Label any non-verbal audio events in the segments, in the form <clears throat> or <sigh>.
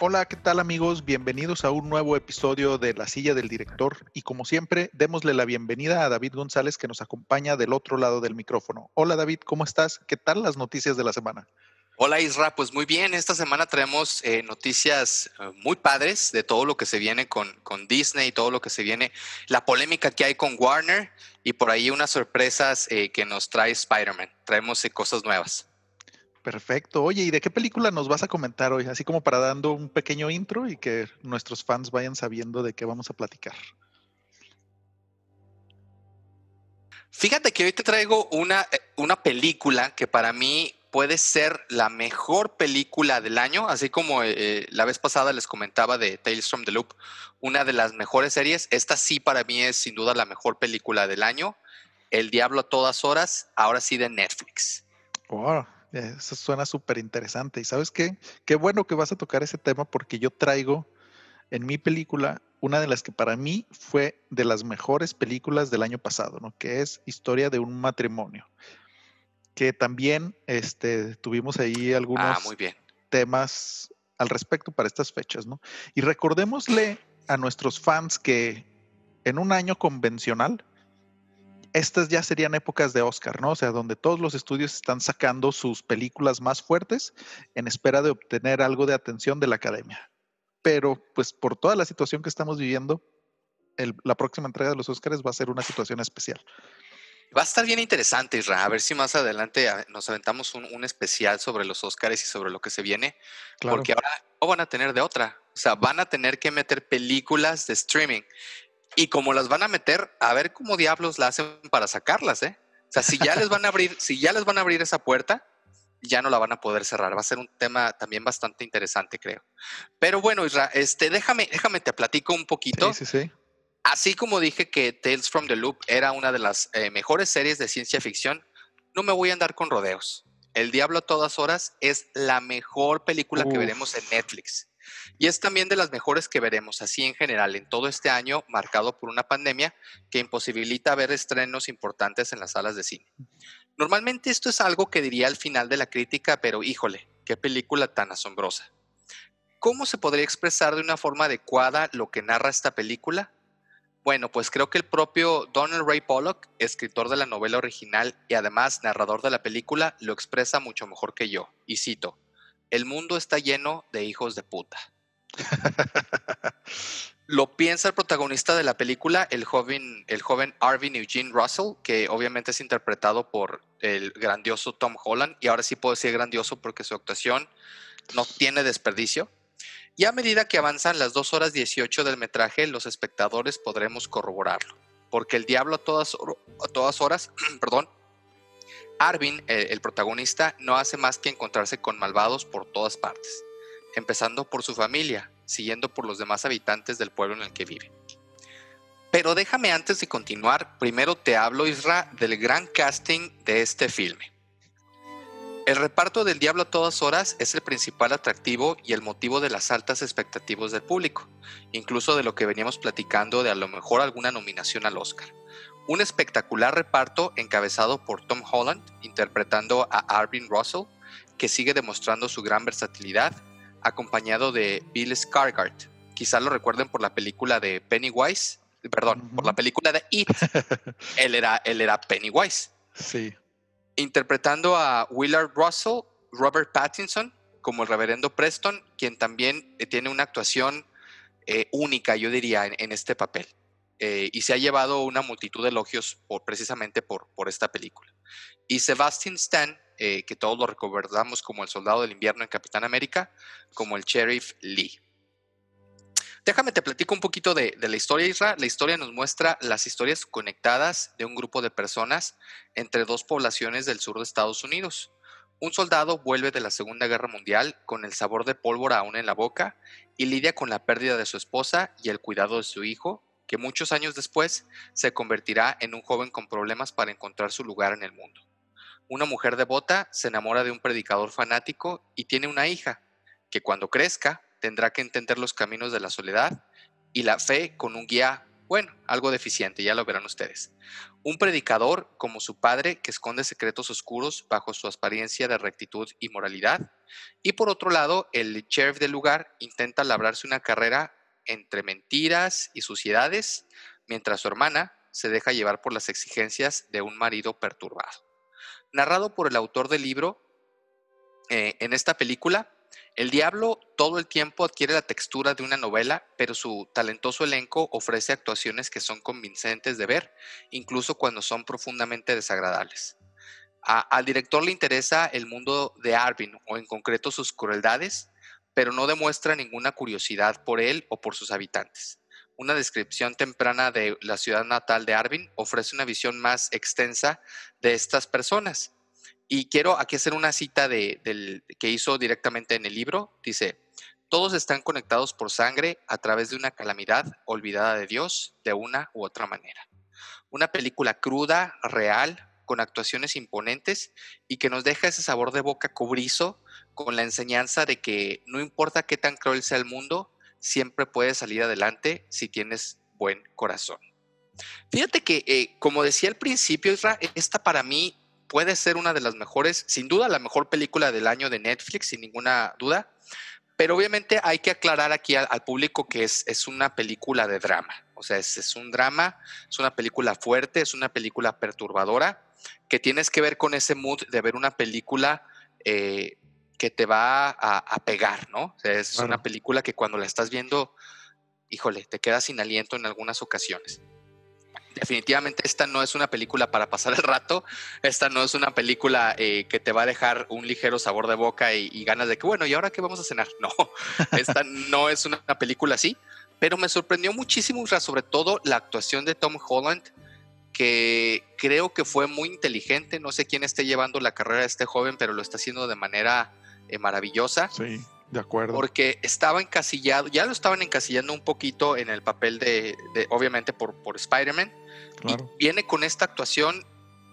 Hola, ¿qué tal amigos? Bienvenidos a un nuevo episodio de La Silla del Director y como siempre, démosle la bienvenida a David González que nos acompaña del otro lado del micrófono. Hola David, ¿cómo estás? ¿Qué tal las noticias de la semana? Hola Isra, pues muy bien, esta semana traemos eh, noticias eh, muy padres de todo lo que se viene con, con Disney, todo lo que se viene, la polémica que hay con Warner y por ahí unas sorpresas eh, que nos trae Spider-Man. Traemos cosas nuevas. Perfecto. Oye, ¿y de qué película nos vas a comentar hoy? Así como para dando un pequeño intro y que nuestros fans vayan sabiendo de qué vamos a platicar. Fíjate que hoy te traigo una, una película que para mí puede ser la mejor película del año, así como eh, la vez pasada les comentaba de Tales from the Loop, una de las mejores series. Esta sí para mí es sin duda la mejor película del año. El Diablo a todas horas, ahora sí de Netflix. Wow, eso suena súper interesante. Y sabes qué? Qué bueno que vas a tocar ese tema porque yo traigo en mi película una de las que para mí fue de las mejores películas del año pasado, ¿no? Que es Historia de un matrimonio que también este, tuvimos ahí Ah, algunos muy bien. temas al respecto para estas fechas, ¿no? Y recordémosle a nuestros fans que en un año convencional, estas ya serían épocas de Oscar, ¿no? O sea, donde todos los estudios están sacando sus películas más fuertes en espera de obtener algo de atención de la academia. Pero, pues, por toda la situación que estamos viviendo, el- la próxima entrega de los Oscars va a ser una situación especial. Va a estar bien interesante, Isra. A ver si más adelante ah, nos aventamos un, un especial sobre los Oscars y sobre lo que se viene. Claro. Porque ahora no van a tener de otra. O sea, van a tener que meter películas de streaming. Y como las van a meter, a ver cómo diablos la hacen para sacarlas, ¿eh? O sea, si ya les van a abrir, si ya les van a abrir esa puerta, ya no la van a poder cerrar. Va a ser un tema también bastante interesante, creo. Pero bueno, Isra, este, déjame, déjame te platico un poquito. Sí, sí, sí. Así como dije que Tales from the Loop era una de las eh, mejores series de ciencia ficción, no me voy a andar con rodeos. El Diablo a todas horas es la mejor película que veremos en Netflix. Y es también de las mejores que veremos así en general en todo este año marcado por una pandemia que imposibilita ver estrenos importantes en las salas de cine. Normalmente esto es algo que diría al final de la crítica, pero híjole, qué película tan asombrosa. ¿Cómo se podría expresar de una forma adecuada lo que narra esta película? Bueno, pues creo que el propio Donald Ray Pollock, escritor de la novela original y además narrador de la película, lo expresa mucho mejor que yo. Y cito, el mundo está lleno de hijos de puta. Lo piensa el protagonista de la película, el joven, el joven Arvin Eugene Russell, que obviamente es interpretado por el grandioso Tom Holland, y ahora sí puedo decir grandioso porque su actuación no tiene desperdicio. Y a medida que avanzan las 2 horas 18 del metraje, los espectadores podremos corroborarlo. Porque el diablo a todas, hor- a todas horas, <clears throat> perdón, Arvin, el protagonista, no hace más que encontrarse con malvados por todas partes, empezando por su familia, siguiendo por los demás habitantes del pueblo en el que vive. Pero déjame antes de continuar, primero te hablo, Isra, del gran casting de este filme. El reparto del Diablo a todas horas es el principal atractivo y el motivo de las altas expectativas del público, incluso de lo que veníamos platicando de a lo mejor alguna nominación al Oscar. Un espectacular reparto encabezado por Tom Holland, interpretando a Arvin Russell, que sigue demostrando su gran versatilidad, acompañado de Bill Skarsgård. Quizá lo recuerden por la película de Pennywise, perdón, por la película de It. <laughs> él, era, él era Pennywise Sí. interpretando a Willard Russell, Robert Pattinson como el reverendo Preston, quien también eh, tiene una actuación eh, única, yo diría, en, en este papel. Eh, y se ha llevado una multitud de elogios precisamente por, esta película. Y Sebastian Stan, eh, que todos lo recordamos como el soldado del invierno en Capitán América, como el sheriff Lee. Déjame te platico un poquito de, de la historia, Isra. La historia nos muestra las historias conectadas de un grupo de personas entre dos poblaciones del sur de Estados Unidos. Un soldado vuelve de la Segunda Guerra Mundial con el sabor de pólvora aún en la boca y lidia con la pérdida de su esposa y el cuidado de su hijo, que muchos años después se convertirá en un joven con problemas para encontrar su lugar en el mundo. Una mujer devota se enamora de un predicador fanático y tiene una hija, que cuando crezca tendrá que entender los caminos de la soledad y la fe con un guía Bueno, algo deficiente, ya lo verán ustedes. Un predicador, como su padre, que esconde secretos oscuros bajo su apariencia de rectitud y moralidad. Y por otro lado, el sheriff del lugar intenta labrarse una carrera entre mentiras y suciedades, mientras su hermana se deja llevar por las exigencias de un marido perturbado. Narrado por el autor del libro, eh, en esta película, el diablo todo el tiempo adquiere la textura de una novela, pero su talentoso elenco ofrece actuaciones que son convincentes de ver, incluso cuando son profundamente desagradables. al director le interesa el mundo de Arvin, o en concreto sus crueldades, pero no demuestra ninguna curiosidad por él o por sus habitantes. Una descripción temprana de la ciudad natal de Arvin ofrece una visión más extensa de estas personas y quiero aquí hacer una cita de, que hizo directamente en el libro. Dice, todos están conectados por sangre a través de una calamidad olvidada de Dios de una u otra manera. Una película cruda, real, con actuaciones imponentes y que nos deja ese sabor de boca cobrizo con la enseñanza de que no importa qué tan cruel sea el mundo, siempre puedes salir adelante si tienes buen corazón. Fíjate que, eh, como decía al principio, esta para mí puede ser una de las mejores, sin duda la mejor película del año de Netflix, sin ninguna duda. Pero obviamente hay que aclarar aquí al, público que es, es, una película de drama. O sea, es, es, un drama, es una película fuerte, es una película perturbadora, que tienes que ver con ese mood de ver una película eh, que te va a, pegar, ¿no? O sea, es una película que cuando la estás viendo, híjole, te quedas sin aliento en algunas ocasiones definitivamente esta no es una película para pasar el rato, esta no es una película eh, que te va a dejar un ligero sabor de boca y, ganas de que, bueno, ¿y ahora qué vamos a cenar? <laughs> No, esta no es una película así, pero me sorprendió muchísimo, sobre todo la actuación de Tom Holland, que creo que fue muy inteligente, no sé quién esté llevando la carrera de este joven, pero lo está haciendo de manera eh, maravillosa. Sí. De acuerdo. Porque estaba encasillado, ya lo estaban encasillando un poquito en el papel de, obviamente, por, por Spider-Man. Y viene con esta actuación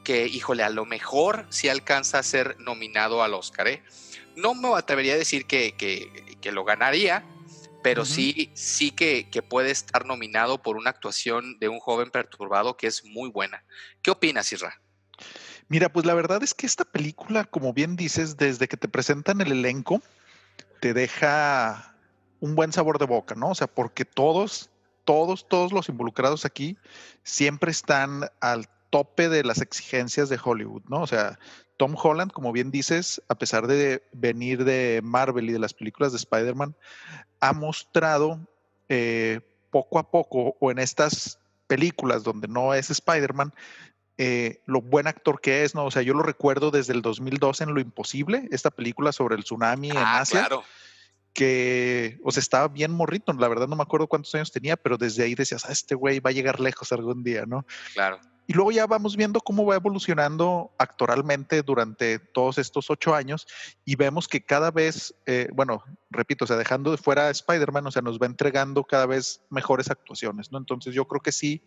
que, híjole, a lo mejor sí alcanza a ser nominado al Oscar. ¿eh? No me atrevería a decir que, que, lo ganaría, pero sí, sí que, que, puede estar nominado por una actuación de un joven perturbado que es muy buena. ¿Qué opinas, Isra? Mira, pues la verdad es que esta película, como bien dices, desde que te presentan el elenco, te deja un buen sabor de boca, ¿no? O sea, porque todos, todos, todos los involucrados aquí siempre están al tope de las exigencias de Hollywood, ¿no? O sea, Tom Holland, como bien dices, a pesar de venir de Marvel y de las películas de Spider-Man, ha mostrado eh, poco a poco, o en estas películas donde no es Spider-Man, eh, lo buen actor que es, ¿no? O sea, yo lo recuerdo desde el 2002 en Lo Imposible, esta película sobre el tsunami en ah, Asia. Claro. Que, o sea, estaba bien morrito, la verdad no me acuerdo cuántos años tenía, pero desde ahí decías, ah, este güey va a llegar lejos algún día, ¿no? Claro. Y luego ya vamos viendo cómo va evolucionando actoralmente durante todos estos ocho años y vemos que cada vez, eh, bueno, repito, o sea, dejando de fuera a Spider-Man, o sea, nos va entregando cada vez mejores actuaciones, ¿no? Entonces yo creo que sí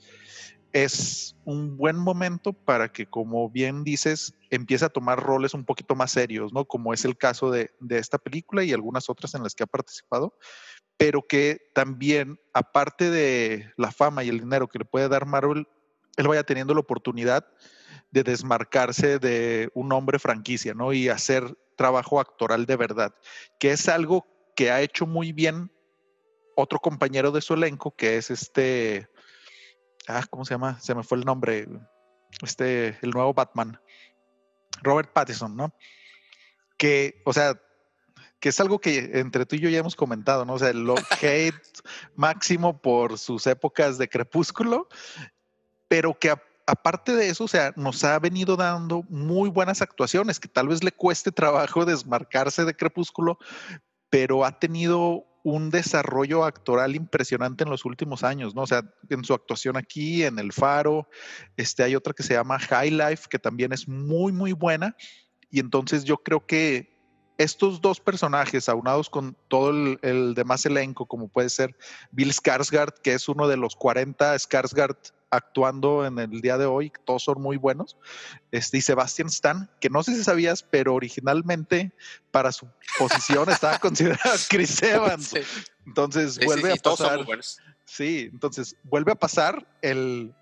es un buen momento para que, como bien dices, empiece a tomar roles un poquito más serios, ¿no? Como es el caso de, de esta película y algunas otras en las que ha participado, pero que también, aparte de la fama y el dinero que le puede dar Marvel, él vaya teniendo la oportunidad de desmarcarse de un hombre franquicia, ¿no? Y hacer trabajo actoral de verdad, que es algo que ha hecho muy bien otro compañero de su elenco, que es este, ah, ¿cómo se llama? Se me fue el nombre, este, el nuevo Batman, Robert Pattinson, ¿no? Que, o sea, que es algo que entre tú y yo ya hemos comentado, ¿no? O sea, el <laughs> hate máximo por sus épocas de crepúsculo pero que aparte de eso, o sea, nos ha venido dando muy buenas actuaciones, que tal vez le cueste trabajo <laughs> desmarcarse de Crepúsculo, pero ha tenido un desarrollo actoral impresionante en los últimos años, ¿no? O sea, en su actuación aquí, en El Faro, este, hay otra que se llama High Life, que también es muy, muy buena. Y entonces yo creo que estos dos personajes, aunados con todo el, el demás elenco, como puede ser Bill Skarsgård, que es uno de los 40 Skarsgård actuando en el día de hoy, todos son muy buenos. Este, y Sebastian Stan, que no sé si sabías, pero originalmente para su posición <laughs> estaba considerado Chris Evans. Entonces vuelve a pasar. Sí, entonces vuelve a pasar el,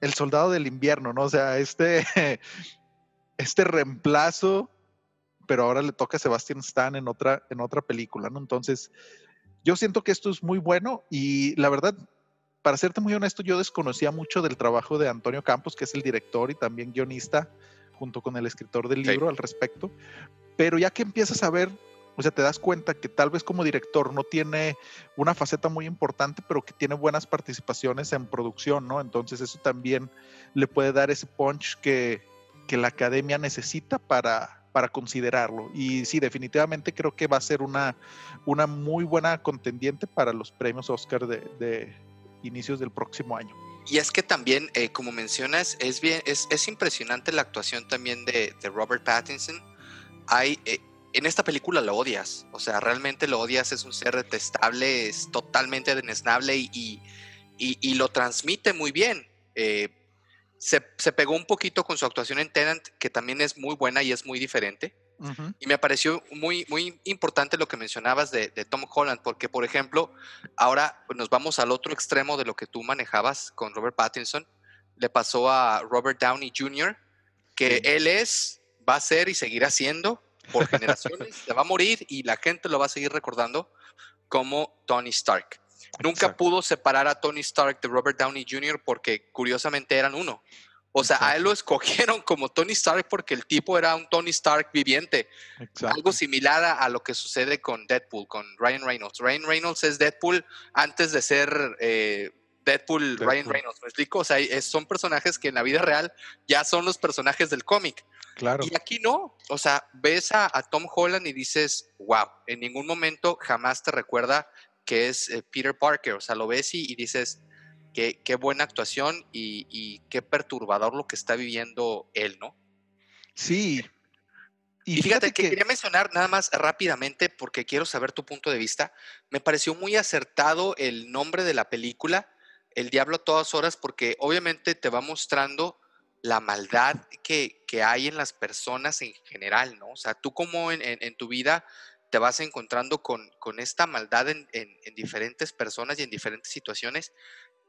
el soldado del invierno, ¿no? O sea, este, <laughs> este reemplazo, pero ahora le toca a Sebastian Stan en otra, en otra película, ¿no? Entonces, yo siento que esto es muy bueno y la verdad, para serte muy honesto, yo desconocía mucho del trabajo de Antonio Campos, que es el director y también guionista, junto con el escritor del libro al respecto. Pero ya que empiezas a ver o sea, te das cuenta que tal vez como director no tiene una faceta muy importante, pero que tiene buenas participaciones en producción, ¿no? Entonces eso también le puede dar ese punch que, la academia necesita para, para considerarlo. Y sí, definitivamente creo que va a ser una, una muy buena contendiente para los premios Oscar de, inicios del próximo año. Y es que también, eh, como mencionas, es bien, es, impresionante la actuación también de, Robert Pattinson. Hay, eh, en esta película lo odias, o sea, realmente lo odias, es un ser detestable, es totalmente denesnable y, y, lo transmite muy bien. Eh, se, pegó un poquito con su actuación en Tenant, que también es muy buena y es muy diferente. Y me pareció muy, muy importante lo que mencionabas de, Tom Holland, porque, por ejemplo, ahora nos vamos al otro extremo de lo que tú manejabas con Robert Pattinson. Le pasó a Robert Downey Jr., que él es, va a ser y seguirá siendo por <laughs> generaciones, se va a morir y la gente lo va a seguir recordando como Tony Stark. Nunca pudo separar a Tony Stark de Robert Downey Jr. porque curiosamente eran uno. O sea, a él lo escogieron como Tony Stark porque el tipo era un Tony Stark viviente. Algo similar a, lo que sucede con Deadpool, con Ryan Reynolds. Ryan Reynolds es Deadpool antes de ser eh, Deadpool, Ryan Reynolds. ¿Me explico? O sea, son personajes que en la vida real ya son los personajes del cómic. Claro. Y aquí no, o sea, ves a, Tom Holland y dices, wow, en ningún momento jamás te recuerda que es eh, Peter Parker, o sea, lo ves y, dices, qué, qué, buena actuación y, qué perturbador lo que está viviendo él, ¿no? Sí. Y, fíjate, que, quería mencionar nada más rápidamente, porque quiero saber tu punto de vista, me pareció muy acertado el nombre de la película, El Diablo a todas horas, porque obviamente te va mostrando la maldad que, hay en las personas en general, ¿no? O sea, tú como en, tu vida te vas encontrando con, esta maldad en, diferentes personas y en diferentes situaciones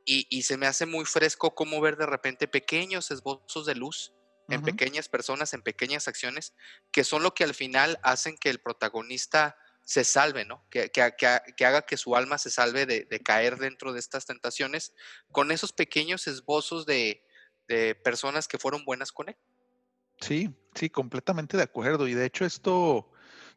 y, se me hace muy fresco como ver de repente pequeños esbozos de luz en pequeñas personas, en pequeñas acciones, que son lo que al final hacen que el protagonista se salve, ¿no? Que, que, haga que su alma se salve de, de, caer dentro de estas tentaciones, con esos pequeños esbozos de, de personas que fueron buenas con él. Sí, sí, completamente de acuerdo. Y de hecho esto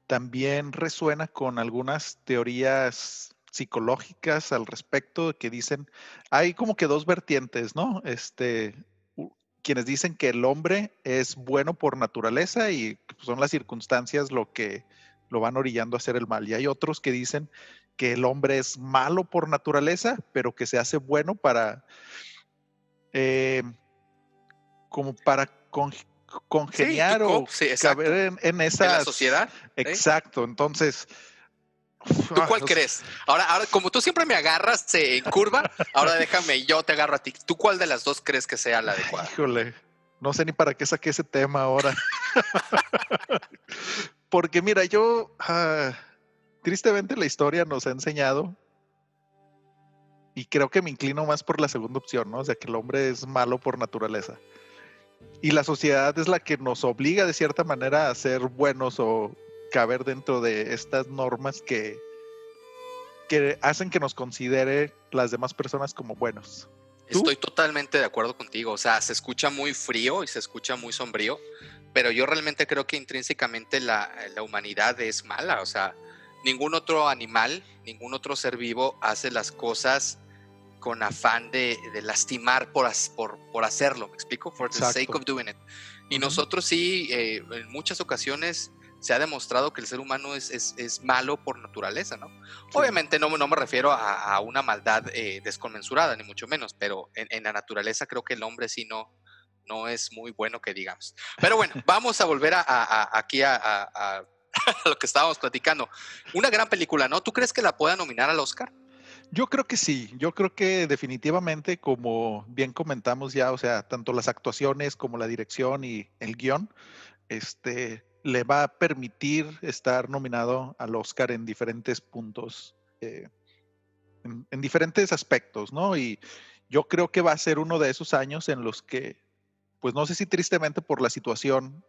también resuena con algunas teorías psicológicas al respecto que dicen, hay como que dos vertientes, ¿no? Este, quienes dicen que el hombre es bueno por naturaleza y son las circunstancias lo que lo van orillando a hacer el mal. Y hay otros que dicen que el hombre es malo por naturaleza, pero que se hace bueno para eh, como para congeniar o caber en, esa sociedad. Exacto, entonces... ¿Tú cuál crees? Ahora, ahora, como tú siempre me agarras en curva, ahora <laughs> déjame, yo te agarro a ti. ¿Tú cuál de las dos crees que sea la adecuada? Híjole, no sé ni para qué saqué ese tema ahora. <laughs> Porque mira, yo, ah, tristemente la historia nos ha enseñado, y creo que me inclino más por la segunda opción, ¿no? O sea, que el hombre es malo por naturaleza y la sociedad es la que nos obliga de cierta manera a ser buenos o caber dentro de estas normas que, que hacen que nos considere las demás personas como buenos. Estoy totalmente de acuerdo contigo, o sea, se escucha muy frío y se escucha muy sombrío, pero yo realmente creo que intrínsecamente la, la humanidad es mala, o sea, ningún otro animal, ningún otro ser vivo hace las cosas con afán de, lastimar por, por, por, hacerlo, ¿me explico? For the sake of doing it. Y nosotros sí, eh, en muchas ocasiones se ha demostrado que el ser humano es, es, malo por naturaleza, ¿no? Obviamente no, no me refiero a, una maldad eh, desconmensurada, ni mucho menos, pero en, la naturaleza creo que el hombre sí no, no es muy bueno que digamos. Pero bueno, <laughs> vamos a volver a, aquí a, <laughs> lo que estábamos platicando. Una gran película, ¿no? ¿Tú crees que la pueda nominar al Oscar? Yo creo que sí, yo creo que definitivamente, como bien comentamos ya, o sea, tanto las actuaciones como la dirección y el guion, este, le va a permitir estar nominado al Oscar en diferentes puntos. Eh, en, diferentes aspectos, ¿no? Y yo creo que va a ser uno de esos años en los que, pues no sé si tristemente por la situación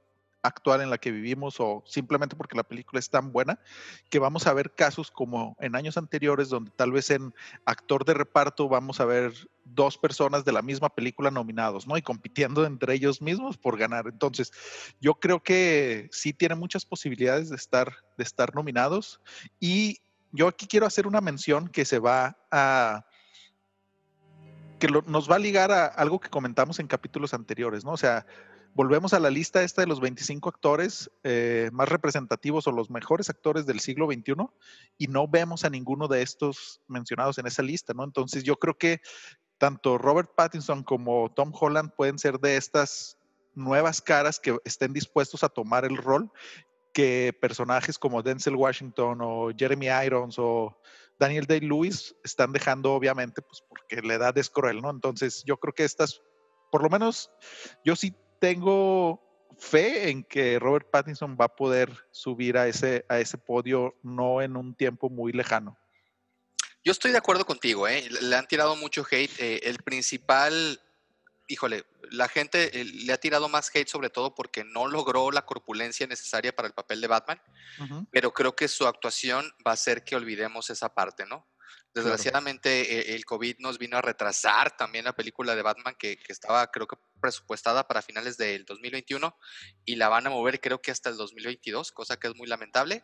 actual en la que vivimos o simplemente porque la película es tan buena, que vamos a ver casos como en años anteriores donde tal vez en actor de reparto vamos a ver dos personas de la misma película nominados, ¿no? Y compitiendo entre ellos mismos por ganar. Entonces, yo creo que sí tiene muchas posibilidades de estar, de estar nominados y yo aquí quiero hacer una mención que se va a que nos va a ligar a algo que comentamos en capítulos anteriores, ¿no? O sea, volvemos a la lista esta de los 25 actores eh, más representativos o los mejores actores del siglo XXI y no vemos a ninguno de estos mencionados en esa lista, ¿no? Entonces yo creo que tanto Robert Pattinson como Tom Holland pueden ser de estas nuevas caras que estén dispuestos a tomar el rol que personajes como Denzel Washington o Jeremy Irons o Daniel Day-Lewis están dejando, obviamente, pues porque la edad es cruel, ¿no? Entonces yo creo que estas, por lo menos yo sí tengo fe en que Robert Pattinson va a poder subir a ese, a ese podio no en un tiempo muy lejano. Yo estoy de acuerdo contigo, ¿eh? le han tirado mucho hate. Eh, el principal, híjole, la gente eh, le ha tirado más hate sobre todo porque no logró la corpulencia necesaria para el papel de Batman, pero creo que su actuación va a hacer que olvidemos esa parte, ¿no? Desgraciadamente el COVID nos vino a retrasar también la película de Batman que, estaba creo que presupuestada para finales del 2021 y la van a mover creo que hasta el 2022, cosa que es muy lamentable.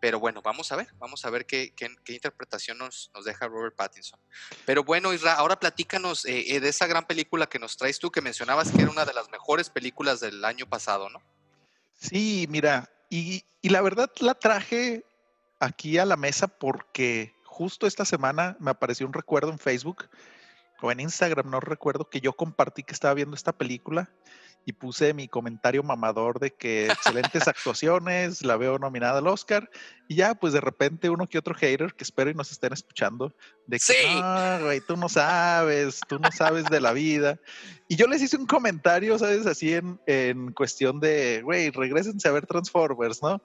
Pero bueno, vamos a ver, vamos a ver qué, interpretación nos, nos, deja Robert Pattinson. Pero bueno, Isra, ahora platícanos eh, eh, de esa gran película que nos traes tú, que mencionabas que era una de las mejores películas del año pasado, ¿no? Sí, mira, y, y la verdad la traje aquí a la mesa porque justo esta semana me apareció un recuerdo en Facebook o en Instagram, no recuerdo, que yo compartí que estaba viendo esta película y puse mi comentario mamador de que excelentes <laughs> actuaciones, la veo nominada al Oscar, y ya, pues de repente uno que otro hater, que espero y nos estén escuchando, de que, no, güey, tú no sabes, tú no sabes de la vida. Y yo les hice un comentario, ¿sabes? Así en, en cuestión de, güey, regresense a ver Transformers, ¿no?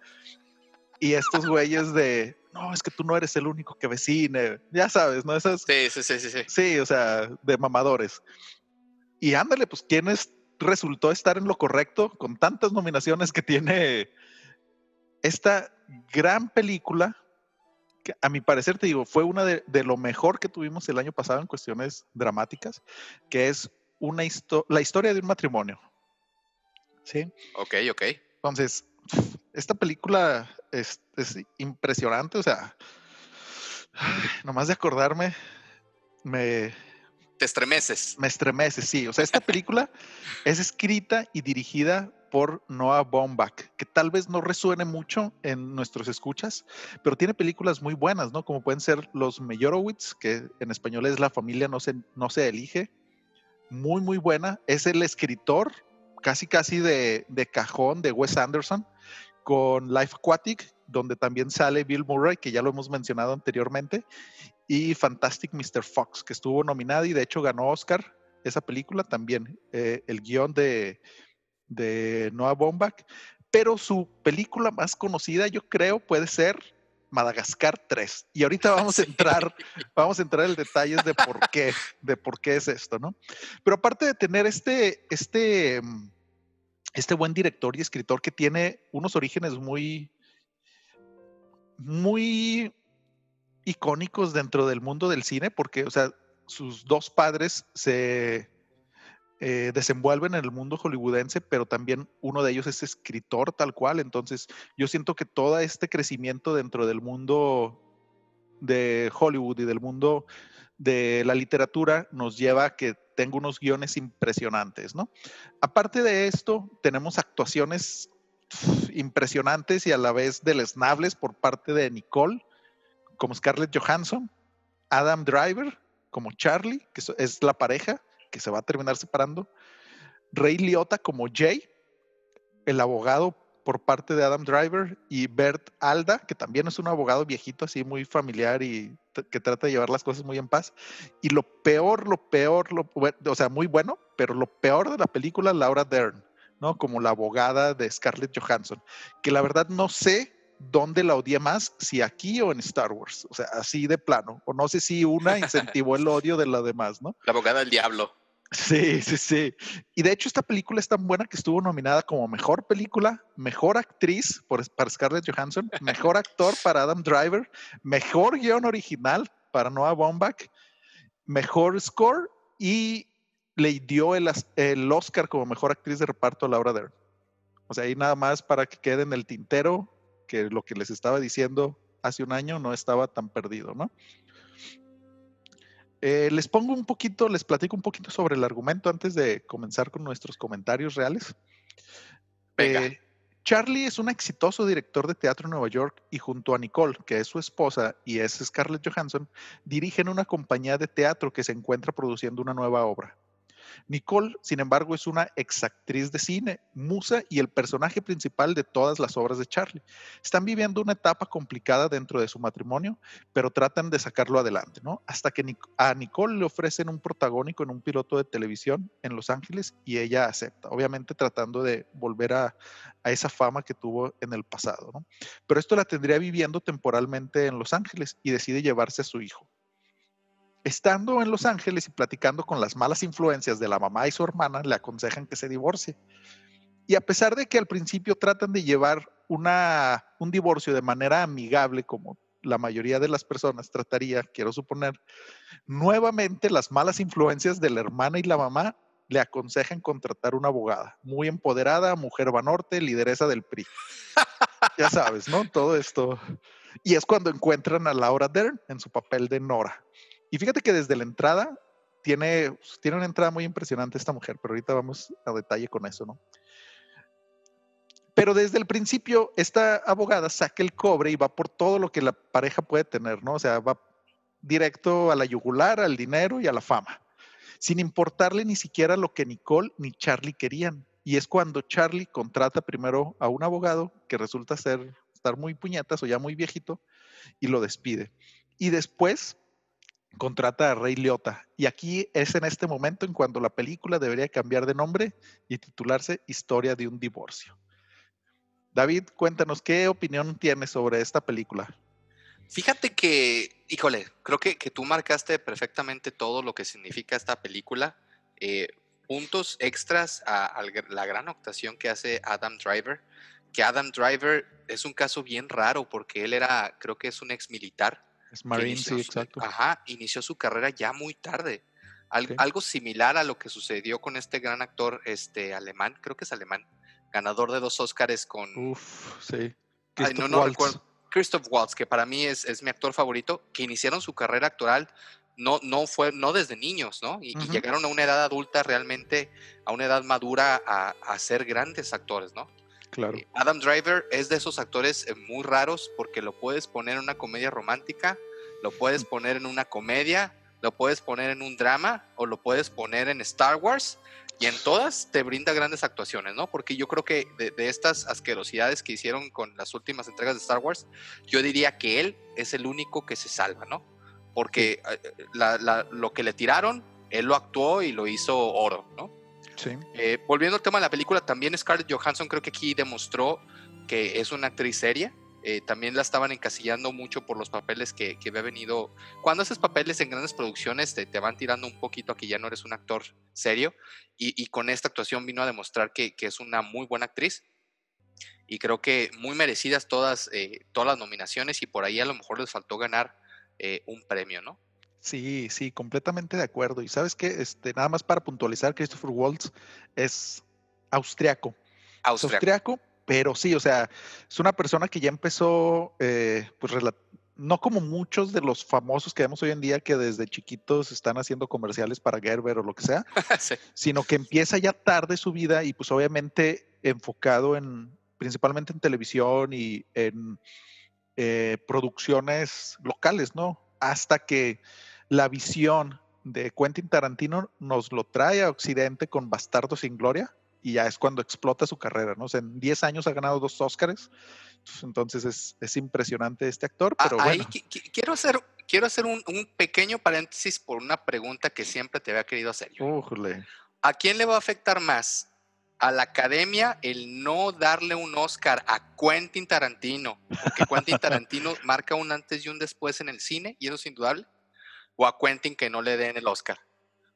Y estos güeyes de, no, es que tú no eres el único que ve cine, ya sabes, ¿no? Esas, sí, sí, sí, sí. Sí, o sea, de mamadores. Y ándale, pues, ¿quién es, resultó estar en lo correcto con tantas nominaciones que tiene esta gran película? Que a mi parecer, te digo, fue una de, lo mejor que tuvimos el año pasado en cuestiones dramáticas, que es una la historia de un matrimonio. ¿Sí? Ok, ok. Entonces, esta película es, impresionante, o sea, nomás de acordarme, me... Te estremeces. Me estremeces, sí. O sea, esta película <laughs> es escrita y dirigida por Noah Baumbach, que tal vez no resuene mucho en nuestros escuchas, pero tiene películas muy buenas, ¿no? Como pueden ser Los Meyerowitz, que en español es La familia no se, no se elige. Muy, muy buena. Es el escritor casi, casi de, de cajón de Wes Anderson con Life Aquatic, donde también sale Bill Murray, que ya lo hemos mencionado anteriormente, y Fantastic Mr. Fox, que estuvo nominada y de hecho ganó Oscar esa película también, eh, el guion de, de Noah Baumbach, pero su película más conocida yo creo puede ser Madagascar 3. Y ahorita vamos a entrar, vamos a entrar en detalles de por qué, de por qué es esto, ¿no? Pero aparte de tener este, este, mm, este buen director y escritor que tiene unos orígenes muy, muy icónicos dentro del mundo del cine, porque, o sea, sus dos padres se eh, desenvuelven en el mundo hollywoodense, pero también uno de ellos es escritor tal cual. Entonces, yo siento que todo este crecimiento dentro del mundo de Hollywood y del mundo de la literatura nos lleva a que tenga unos guiones impresionantes, ¿no? Aparte de esto, tenemos actuaciones impresionantes y a la vez deleznables por parte de Nicole, como Scarlett Johansson, Adam Driver, como Charlie, que es la pareja que se va a terminar separando, Ray Liotta como Jay, el abogado por parte de Adam Driver, y Bert Alda, que también es un abogado viejito, así muy familiar y que trata de llevar las cosas muy en paz. Y lo peor, lo peor, lo, o sea, muy bueno, pero lo peor de la película, Laura Dern, ¿no? Como la abogada de Scarlett Johansson, que la verdad no sé dónde la odié más, si aquí o en Star Wars. O sea, así de plano. O no sé si una incentivó el odio de la demás, ¿no? La abogada del diablo. Sí, sí, sí. Y de hecho esta película es tan buena que estuvo nominada como mejor película, mejor actriz por, para Scarlett Johansson, mejor actor para Adam Driver, mejor guion original para Noah Baumbach, mejor score y le dio el, el Oscar como mejor actriz de reparto a Laura Dern. O sea, ahí nada más para que quede en el tintero que lo que les estaba diciendo hace un año no estaba tan perdido, ¿no? Eh, les pongo un poquito, les platico un poquito sobre el argumento antes de comenzar con nuestros comentarios reales. Eh, Charlie es un exitoso director de teatro en Nueva York y junto a Nicole, que es su esposa y es Scarlett Johansson, dirigen una compañía de teatro que se encuentra produciendo una nueva obra. Nicole, sin embargo, es una exactriz de cine, musa y el personaje principal de todas las obras de Charlie. Están viviendo una etapa complicada dentro de su matrimonio, pero tratan de sacarlo adelante, ¿no? Hasta que a Nicole le ofrecen un protagónico en un piloto de televisión en Los Ángeles y ella acepta, obviamente tratando de volver a, a esa fama que tuvo en el pasado, ¿no? Pero esto la tendría viviendo temporalmente en Los Ángeles y decide llevarse a su hijo. Estando en Los Ángeles y platicando con las malas influencias de la mamá y su hermana, le aconsejan que se divorcie. Y a pesar de que al principio tratan de llevar una, un divorcio de manera amigable, como la mayoría de las personas trataría, quiero suponer, nuevamente las malas influencias de la hermana y la mamá le aconsejan contratar una abogada, muy empoderada, mujer vanorte, lideresa del PRI. <laughs> ya sabes, ¿no? Todo esto. Y es cuando encuentran a Laura Dern en su papel de Nora. Y fíjate que desde la entrada tiene, tiene una entrada muy impresionante esta mujer, pero ahorita vamos a detalle con eso, ¿no? Pero desde el principio, esta abogada saca el cobre y va por todo lo que la pareja puede tener, ¿no? O sea, va directo a la yugular, al dinero y a la fama, sin importarle ni siquiera lo que Nicole ni Charlie querían. Y es cuando Charlie contrata primero a un abogado que resulta ser estar muy puñetas o ya muy viejito y lo despide. Y después contrata a Rey Liotta. Y aquí es en este momento en cuando la película debería cambiar de nombre y titularse Historia de un divorcio. David, cuéntanos, ¿qué opinión tienes sobre esta película? Fíjate que, híjole, creo que, que tú marcaste perfectamente todo lo que significa esta película. Eh, puntos extras a, la gran actuación que hace Adam Driver, que Adam Driver es un caso bien raro porque él era, creo que es un ex militar, es Marine, sí, exacto. Ajá, inició su carrera ya muy tarde. Algo similar a lo que sucedió con este gran actor este, alemán, creo que es alemán, ganador de dos Óscares con... Uf, sí. Ay, no, no recuerdo. Christoph Waltz, que para mí es, es, mi actor favorito, que iniciaron su carrera actoral no, no fue, no desde niños, ¿no? Y, llegaron a una edad adulta realmente, a una edad madura a, a ser grandes actores, ¿no? Claro. Adam Driver es de esos actores eh, muy raros porque lo puedes poner en una comedia romántica, lo puedes poner en una comedia, lo puedes poner en un drama o lo puedes poner en Star Wars y en todas te brinda grandes actuaciones, ¿no? Porque yo creo que de, estas asquerosidades que hicieron con las últimas entregas de Star Wars, yo diría que él es el único que se salva, ¿no? Porque eh, lo que le tiraron, él lo actuó y lo hizo oro, ¿no? Eh, volviendo al tema de la película, también Scarlett Johansson creo que aquí demostró que es una actriz seria. Eh, también la estaban encasillando mucho por los papeles que, que había venido. Cuando haces papeles en grandes producciones, te, te, van tirando un poquito a que ya no eres un actor serio. Y, con esta actuación vino a demostrar que, que, es una muy buena actriz. Y creo que muy merecidas todas, eh, todas las nominaciones. Y por ahí a lo mejor les faltó ganar un premio, ¿no? Sí, sí, completamente de acuerdo. Y sabes que, este, nada más para puntualizar, Christopher Waltz es austriaco. Austriaco. pero sí, o sea, es una persona que ya empezó, eh, pues, no como muchos de los famosos que vemos hoy en día que desde chiquitos están haciendo comerciales para Gerber o lo que sea, <laughs> sino que empieza ya tarde su vida y pues obviamente enfocado en, principalmente en televisión y en eh, producciones locales, ¿no? Hasta que la visión de Quentin Tarantino nos lo trae a Occidente con Bastardo sin Gloria y ya es cuando explota su carrera, ¿no? en 10 años ha ganado dos Oscars, entonces es, impresionante este actor, pero bueno. quiero hacer, quiero hacer un, pequeño paréntesis por una pregunta que siempre te había querido hacer. ¿A quién le va a afectar más? a la academia el no darle un Oscar a Quentin Tarantino, porque Quentin <laughs> Tarantino marca un antes y un después en el cine, y eso es indudable, o a Quentin que no le den el Oscar.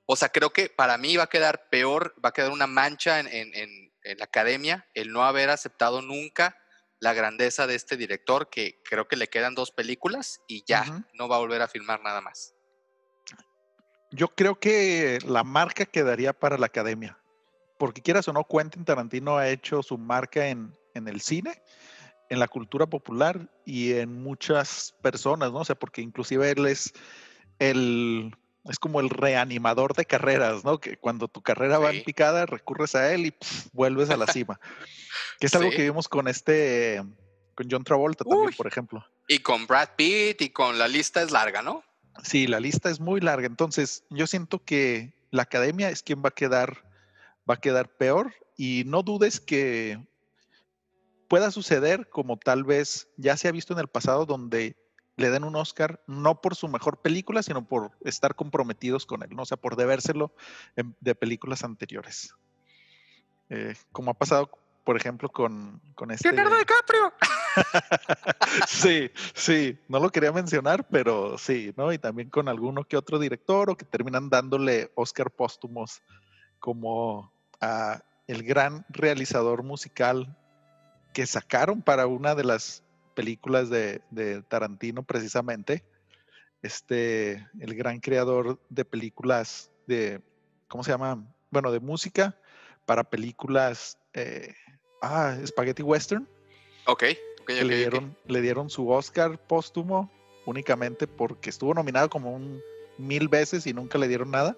O sea, creo que para mí va a quedar peor, va a quedar una mancha en, la academia el no haber aceptado nunca la grandeza de este director, que creo que le quedan dos películas y ya no va a volver a filmar nada más. Yo creo que la marca quedaría para la academia porque quieras o no, Quentin Tarantino ha hecho su marca en, el cine, en la cultura popular y en muchas personas, ¿no? O sea, porque inclusive él es el, es como el reanimador de carreras, ¿no? Que cuando tu carrera va en picada, recurres a él y vuelves a la cima. <laughs> que es algo que vimos con este, con John Travolta también, por ejemplo. Y con Brad Pitt y con la lista es larga, ¿no? Sí, la lista es muy larga. Entonces, yo siento que la academia es quien va a quedar va a quedar peor y no dudes que pueda suceder como tal vez ya se ha visto en el pasado donde le den un Oscar no por su mejor película, sino por estar comprometidos con él, ¿no? o sea, por debérselo de películas anteriores. Eh, como ha pasado, por ejemplo, con, con este... Leonardo <laughs> DiCaprio. sí, sí, no lo quería mencionar, pero sí, ¿no? Y también con alguno que otro director o que terminan dándole Oscar póstumos como a el gran realizador musical que sacaron para una de las películas de, Tarantino precisamente. Este, el gran creador de películas de, ¿cómo se llama? Bueno, de música para películas, eh, ah, Spaghetti Western. Ok, le, dieron, le dieron su Oscar póstumo únicamente porque estuvo nominado como un mil veces y nunca le dieron nada.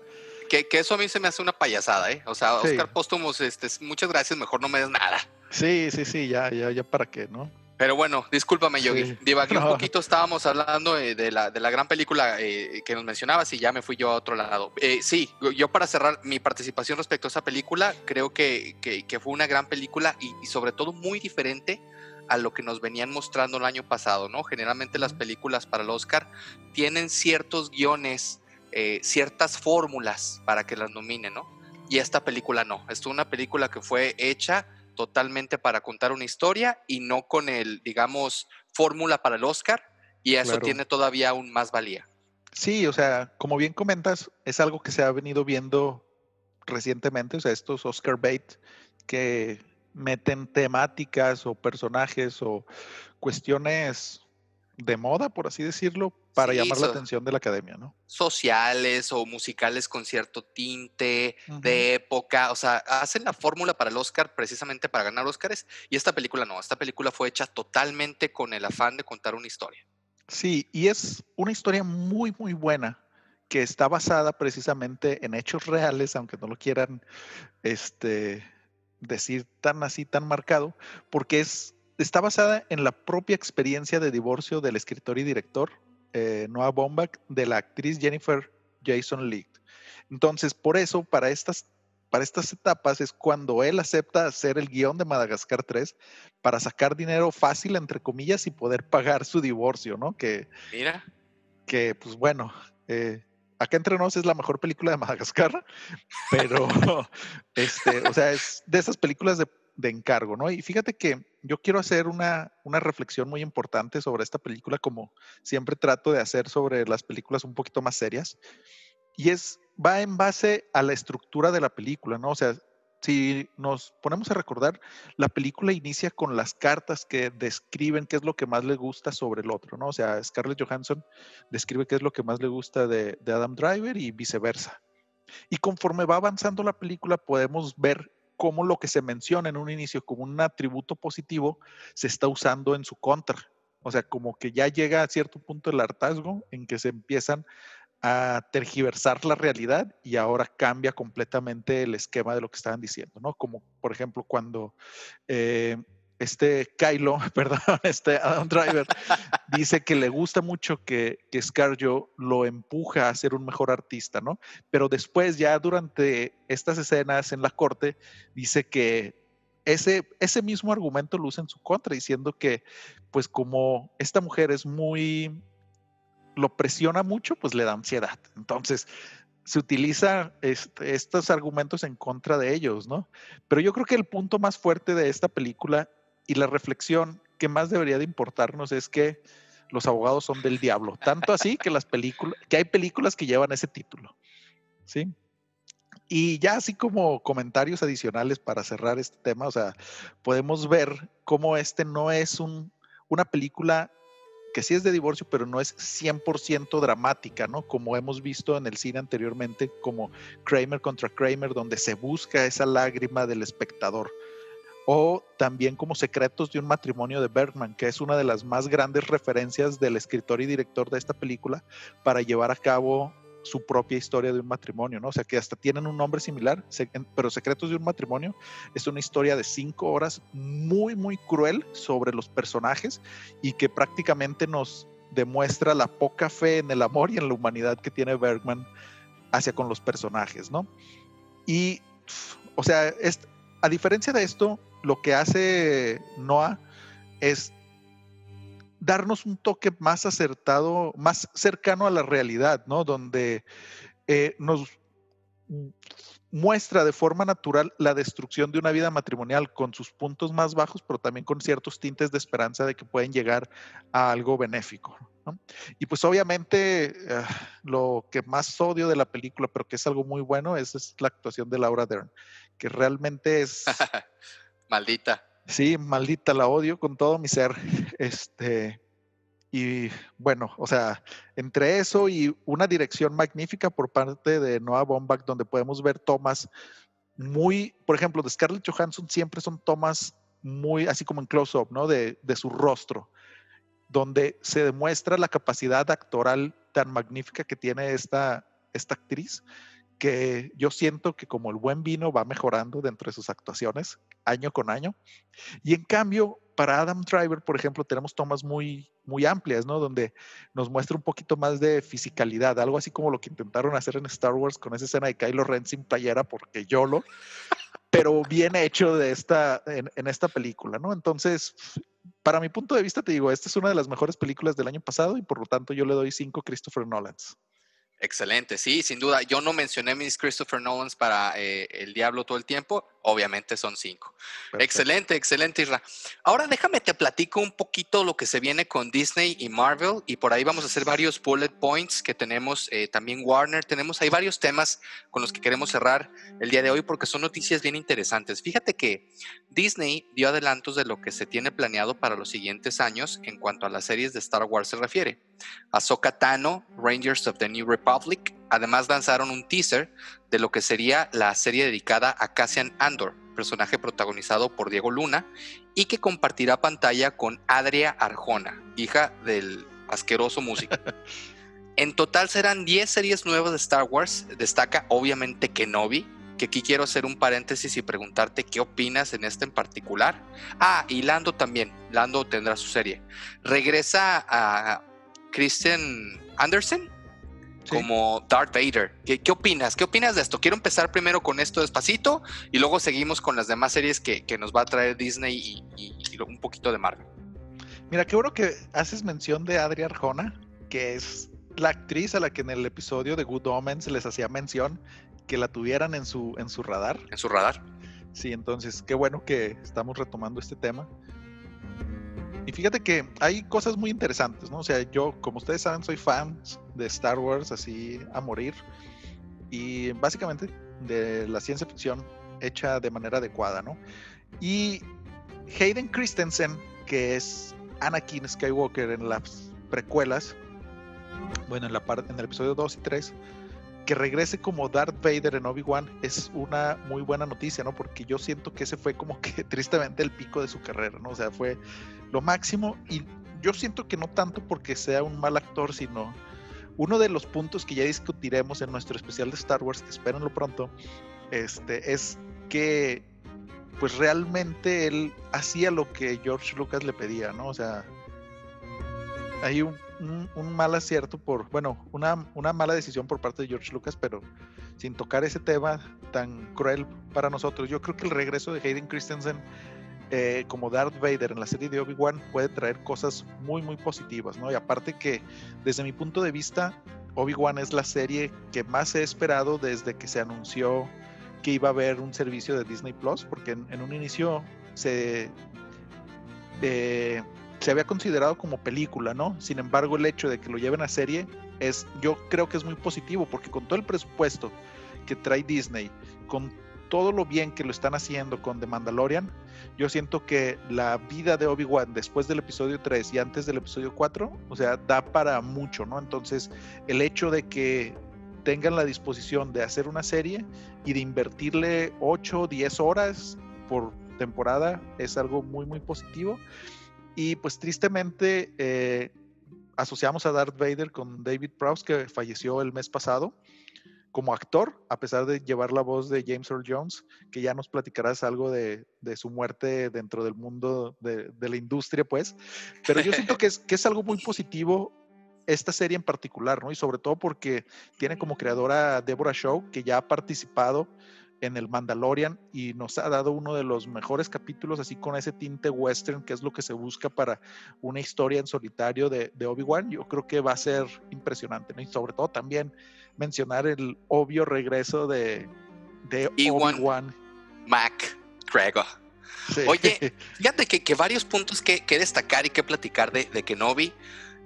Que, eso a mí se me hace una payasada, ¿eh? O sea, Oscar Póstumos, este, muchas gracias, mejor no me des nada. Sí, sí, sí, ya, ya, ya para qué, ¿no? Pero bueno, discúlpame, Yogi. Divagué un poquito, estábamos hablando eh, de, la, de la gran película eh, que nos mencionabas y ya me fui yo a otro lado. Eh, sí, yo para cerrar mi participación respecto a esa película, creo que, fue una gran película y, y, sobre todo muy diferente a lo que nos venían mostrando el año pasado, ¿no? Generalmente las películas para el Oscar tienen ciertos guiones eh, ciertas fórmulas para que las nominen, ¿no? Y esta película no. Es una película que fue hecha totalmente para contar una historia y no con el, digamos, fórmula para el Oscar. Y eso tiene todavía aún más valía. Sí, o sea, como bien comentas, es algo que se ha venido viendo recientemente, o sea, estos Oscar bait que meten temáticas o personajes o cuestiones de moda, por así decirlo, para llamar la atención de la academia, ¿no? Sociales o musicales con cierto tinte de época, o sea, hacen la fórmula para el Oscar precisamente para ganar Oscars y esta película no, esta película fue hecha totalmente con el afán de contar una historia. Sí, y es una historia muy, muy buena que está basada precisamente en hechos reales, aunque no lo quieran este, decir tan así, tan marcado, porque es está basada en la propia experiencia de divorcio del escritor y director eh, Noah Baumbach de la actriz Jennifer Jason Leigh. Entonces, por eso, para estas, para estas etapas es cuando él acepta hacer el guion de Madagascar 3 para sacar dinero fácil, entre comillas, y poder pagar su divorcio, ¿no? Que, Mira. Que, pues bueno, eh, acá entre nos es la mejor película de Madagascar, pero, <laughs> este, o sea, es de esas películas de de encargo, ¿no? Y fíjate que yo quiero hacer una, una, reflexión muy importante sobre esta película, como siempre trato de hacer sobre las películas un poquito más serias, y es, va en base a la estructura de la película, ¿no? O sea, si nos ponemos a recordar, la película inicia con las cartas que describen qué es lo que más le gusta sobre el otro, ¿no? O sea, Scarlett Johansson describe qué es lo que más le gusta de, de Adam Driver y viceversa. Y conforme va avanzando la película, podemos ver cómo lo que se menciona en un inicio como un atributo positivo se está usando en su contra. O sea, como que ya llega a cierto punto el hartazgo en que se empiezan a tergiversar la realidad y ahora cambia completamente el esquema de lo que estaban diciendo, ¿no? Como por ejemplo cuando eh, este Kylo, <laughs> perdón, este Adam Driver, dice que le gusta mucho que, que Scarjo lo empuja a ser un mejor artista, ¿no? Pero después, ya durante estas escenas en la corte, dice que ese, ese mismo argumento usa en su contra, diciendo que, pues como esta mujer es muy, lo presiona mucho, pues le da ansiedad. Entonces, se utiliza este, estos argumentos en contra de ellos, ¿no? Pero yo creo que el punto más fuerte de esta película y la reflexión que más debería de importarnos es que los abogados son del diablo. Tanto así que las películas, que hay películas que llevan ese título. ¿Sí? Y ya así como comentarios adicionales para cerrar este tema, o sea, podemos ver cómo este no es un, una película que sí es de divorcio, pero no es 100% dramática, ¿no? Como hemos visto en el cine anteriormente, como Kramer contra Kramer, donde se busca esa lágrima del espectador o también como Secretos de un matrimonio de Bergman, que es una de las más grandes referencias del escritor y director de esta película para llevar a cabo su propia historia de un matrimonio, ¿no? O sea, que hasta tienen un nombre similar, pero Secretos de un matrimonio es una historia de cinco horas muy, muy cruel sobre los personajes y que prácticamente nos demuestra la poca fe en el amor y en la humanidad que tiene Bergman hacia con los personajes, ¿no? Y, o sea, a diferencia de esto, lo que hace Noah es darnos un toque más acertado, más cercano a la realidad, ¿no? Donde eh, nos muestra de forma natural la destrucción de una vida matrimonial con sus puntos más bajos, pero también con ciertos tintes de esperanza de que pueden llegar a algo benéfico. Y pues obviamente ah, lo que más odio de la película, pero que es algo muy bueno, es la actuación de Laura Dern, que realmente es <laughs> Maldita. Sí, maldita, la odio con todo mi ser. <laughs> Este, y bueno, o sea, entre eso y una dirección magnífica por parte de Noah Baumbach, donde podemos ver tomas muy, por ejemplo, de Scarlett Johansson siempre son tomas muy, así como en close-up, ¿no? De, de su rostro, donde se demuestra la capacidad actoral tan magnífica que tiene esta, esta actriz que yo siento que como el buen vino va mejorando dentro de sus actuaciones año con año. Y en cambio, para Adam Driver, por ejemplo, tenemos tomas muy, muy amplias, ¿no? Donde nos muestra un poquito más de fisicalidad, algo así como lo que intentaron hacer en Star Wars con esa escena de Kylo Ren sin playera, porque yo lo, pero bien hecho de esta, en, esta película, ¿no? Entonces, para mi punto de vista, te digo, esta es una de las mejores películas del año pasado y por lo tanto yo le doy cinco Christopher Nolans. Excelente, sí, sin duda. Yo no mencioné mis Christopher Nolans para eh, El Diablo todo el tiempo, obviamente son cinco. Excelente, excelente, Isra. Ahora déjame te platico un poquito lo que se viene con Disney y Marvel y por ahí vamos a hacer varios bullet points que tenemos, eh, también Warner, tenemos, hay varios temas con los que queremos cerrar el día de hoy porque son noticias bien interesantes. Fíjate que Disney dio adelantos de lo que se tiene planeado para los siguientes años en cuanto a las series de Star Wars se refiere. Ahsoka Tano, Rangers of the New Republic. Además lanzaron un teaser de lo que sería la serie dedicada a Cassian Andor, personaje protagonizado por Diego Luna y que compartirá pantalla con Adria Arjona, hija del asqueroso músico. <laughs> En total serán 10 series nuevas de Star Wars. Destaca obviamente Kenobi, que aquí quiero hacer un paréntesis y preguntarte qué opinas en este en particular. Ah, y Lando también. Lando tendrá su serie. Regresa a Christian Anderson como Darth Vader. ¿Qué, opinas? ¿Qué opinas de esto? Quiero empezar primero con esto despacito y luego seguimos con las demás series que, nos va a traer Disney y, un poquito de Marvel. Mira, qué bueno que haces mención de Adria Arjona, que es la actriz a la que en el episodio de Good Omens les hacía mención que la tuvieran en su, en su radar. En su radar. Sí, entonces qué bueno que estamos retomando este tema. Y fíjate que hay cosas muy interesantes, ¿no? O sea, yo, como ustedes saben, soy fan de Star Wars así a morir. Y básicamente de la ciencia ficción hecha de manera adecuada, ¿no? Y Hayden Christensen, que es Anakin Skywalker en las precuelas, bueno, en, la en el episodio 2 y 3, que regrese como Darth Vader en Obi-Wan es una muy buena noticia, ¿no? Porque yo siento que ese fue como que <laughs> tristemente el pico de su carrera, ¿no? O sea, fue lo máximo y yo siento que no tanto porque sea un mal actor, sino uno de los puntos que ya discutiremos en nuestro especial de Star Wars, espérenlo pronto, este, es que pues realmente él hacía lo que George Lucas le pedía, ¿no? O sea, hay un, mal acierto por, bueno, una, una, mala decisión por parte de George Lucas, pero sin tocar ese tema tan cruel para nosotros. Yo creo que el regreso de Hayden Christensen eh, como Darth Vader en la serie de Obi-Wan puede traer cosas muy, muy positivas, ¿no? Y aparte que desde mi punto de vista, Obi-Wan es la serie que más he esperado desde que se anunció que iba a haber un servicio de Disney Plus, porque en, un inicio se, eh, se había considerado como película, ¿no? Sin embargo, el hecho de que lo lleven a serie es, yo creo que es muy positivo, porque con todo el presupuesto que trae Disney, con todo lo bien que lo están haciendo con The Mandalorian, yo siento que la vida de Obi-Wan después del episodio 3 y antes del episodio 4, o sea, da para mucho, ¿no? Entonces, el hecho de que tengan la disposición de hacer una serie y de invertirle 8 o 10 horas por temporada es algo muy, muy positivo. Y pues tristemente eh, asociamos a Darth Vader con David Prowse, que falleció el mes pasado como actor, a pesar de llevar la voz de James Earl Jones, que ya nos platicarás algo de, su muerte dentro del mundo de, la industria, pues. Pero yo siento <laughs> que es, que es algo muy positivo esta serie en particular, ¿no? Y sobre todo porque tiene como creadora Deborah Shaw, que ya ha participado en el Mandalorian y nos ha dado uno de los mejores capítulos, así con ese tinte western, que es lo que se busca para una historia en solitario de, de Obi-Wan. Yo creo que va a ser impresionante, ¿no? Y sobre todo también mencionar el obvio regreso de, de Obi-Wan. Mac Gregor. Oye, <laughs> fíjate que, que, varios puntos que, que, destacar y que platicar de, de Kenobi.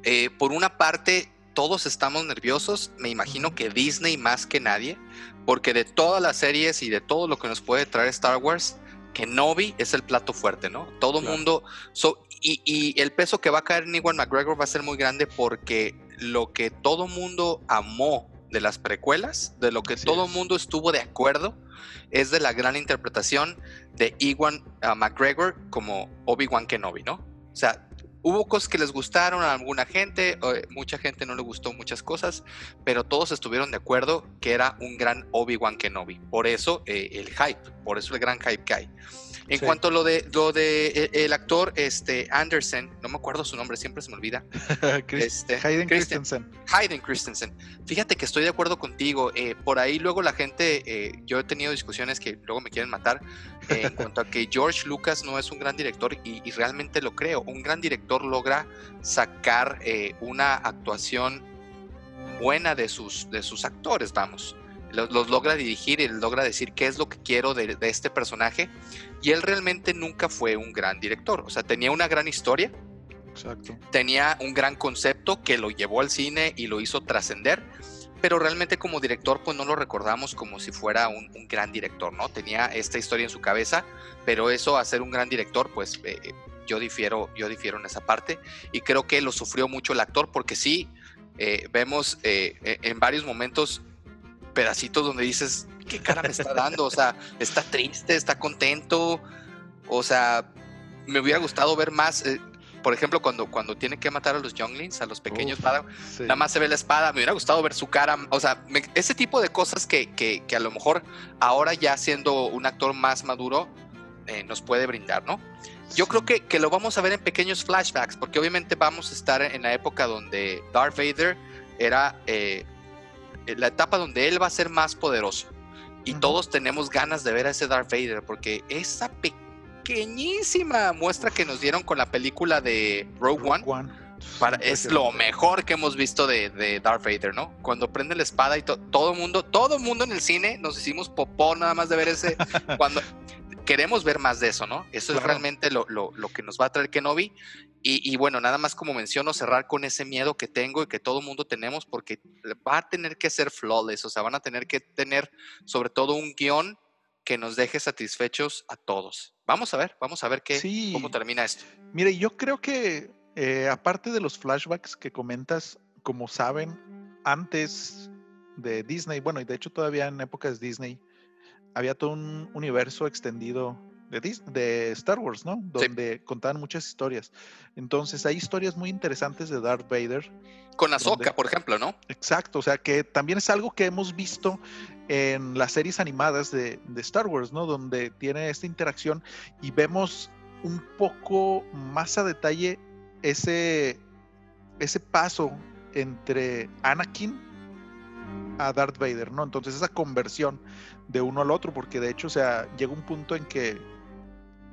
Eh, por una parte, todos estamos nerviosos, me imagino que Disney más que nadie, porque de todas las series y de todo lo que nos puede traer Star Wars, Kenobi es el plato fuerte, ¿no? Todo mundo, y, y, el peso que va a caer en Iwan McGregor va a ser muy grande porque lo que todo mundo amó de las precuelas, de lo que todo el mundo estuvo de acuerdo, es de la gran interpretación de Iwan uh, McGregor como Obi-Wan Kenobi, ¿no? O sea, hubo cosas que les gustaron a alguna gente, eh, mucha gente no le gustó muchas cosas, pero todos estuvieron de acuerdo que era un gran Obi-Wan Kenobi. Por eso eh, el hype, por eso el gran hype que hay. En cuanto a lo de lo de e, el, actor este Anderson, no me acuerdo su nombre, siempre se me olvida. <laughs> este, Hayden Christensen. Hayden Christensen. Fíjate que estoy de acuerdo contigo. Eh, por ahí luego la gente, eh, yo he tenido discusiones que luego me quieren matar eh, en cuanto a que <laughs> George Lucas no es un gran director y, y realmente lo creo. Un gran director logra sacar una actuación buena de sus, de sus actores, vamos los, logra dirigir y logra decir qué es lo que quiero de, este personaje. Y él realmente nunca fue un gran director. O sea, tenía una gran historia. Exacto. Tenía un gran concepto que lo llevó al cine y lo hizo trascender. Pero realmente como director, pues no lo recordamos como si fuera un, gran director, ¿no? Tenía esta historia en su cabeza, pero eso a ser un gran director, pues eh, eh, yo difiero, yo difiero en esa parte. Y creo que lo sufrió mucho el actor porque sí, eh, vemos en varios momentos pedacitos donde dices, ¿qué cara me está dando? O sea, está triste, está contento. O sea, me hubiera gustado ver más. Eh, por ejemplo, cuando, cuando tiene que matar a los younglings, a los pequeños, nada más se ve la espada. Me hubiera gustado ver su cara. O sea, ese tipo de cosas que, que, que, a lo mejor ahora ya siendo un actor más maduro eh, nos puede brindar, ¿no? Yo creo que, que, lo vamos a ver en pequeños flashbacks, porque obviamente vamos a estar en la época donde Darth Vader era eh, la etapa donde él va a ser más poderoso. Y todos tenemos ganas de ver a ese Darth Vader, porque esa pequeñísima muestra que nos dieron con la película de Rogue, One, Para, es lo mejor que hemos visto de, de, Darth Vader, ¿no? Cuando prende la espada y todo el mundo, todo mundo en el cine nos hicimos popó nada más de ver ese. <laughs> cuando queremos ver más de eso, ¿no? Eso es realmente lo, lo, lo, que nos va a traer Kenobi. Y, bueno, nada más como menciono, cerrar con ese miedo que tengo y que todo mundo tenemos, porque va a tener que ser flawless, o sea, van a tener que tener sobre todo un guion que nos deje satisfechos a todos. Vamos a ver, vamos a ver qué, cómo termina esto. Mire, yo creo que eh, aparte de los flashbacks que comentas, como saben, antes de Disney, bueno, y de hecho todavía en épocas Disney, había todo un universo extendido de, Star Wars, ¿no? Donde contaban muchas historias. Entonces hay historias muy interesantes de Darth Vader. Con Ahsoka, por ejemplo, ¿no? Exacto, o sea que también es algo que hemos visto en las series animadas de, Star Wars, ¿no? Donde tiene esta interacción y vemos un poco más a detalle ese, ese paso entre Anakin a Darth Vader, ¿no? Entonces esa conversión de uno al otro, porque de hecho, o sea, llega un punto en que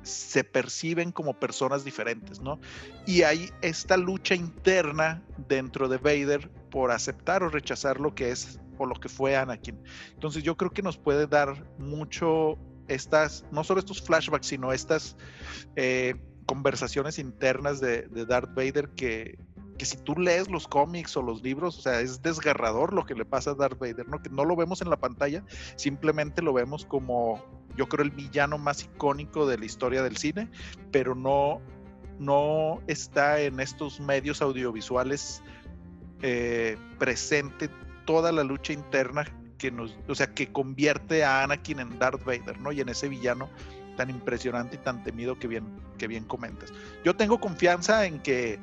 se perciben como personas diferentes, ¿no? Y hay esta lucha interna dentro de Vader por aceptar o rechazar lo que es o lo que fue Anakin. Entonces yo creo que nos puede dar mucho estas, no solo estos flashbacks, sino estas eh, conversaciones internas de, Darth Vader que, que si tú lees los cómics o los libros, o sea, es desgarrador lo que le pasa a Darth Vader, ¿no? Que no lo vemos en la pantalla, simplemente lo vemos como, yo creo, el villano más icónico de la historia del cine, pero no, no está en estos medios audiovisuales eh, presente toda la lucha interna que nos, o sea, que convierte a Anakin en Darth Vader, ¿no? Y en ese villano tan impresionante y tan temido que bien, que bien comentas. Yo tengo confianza en que,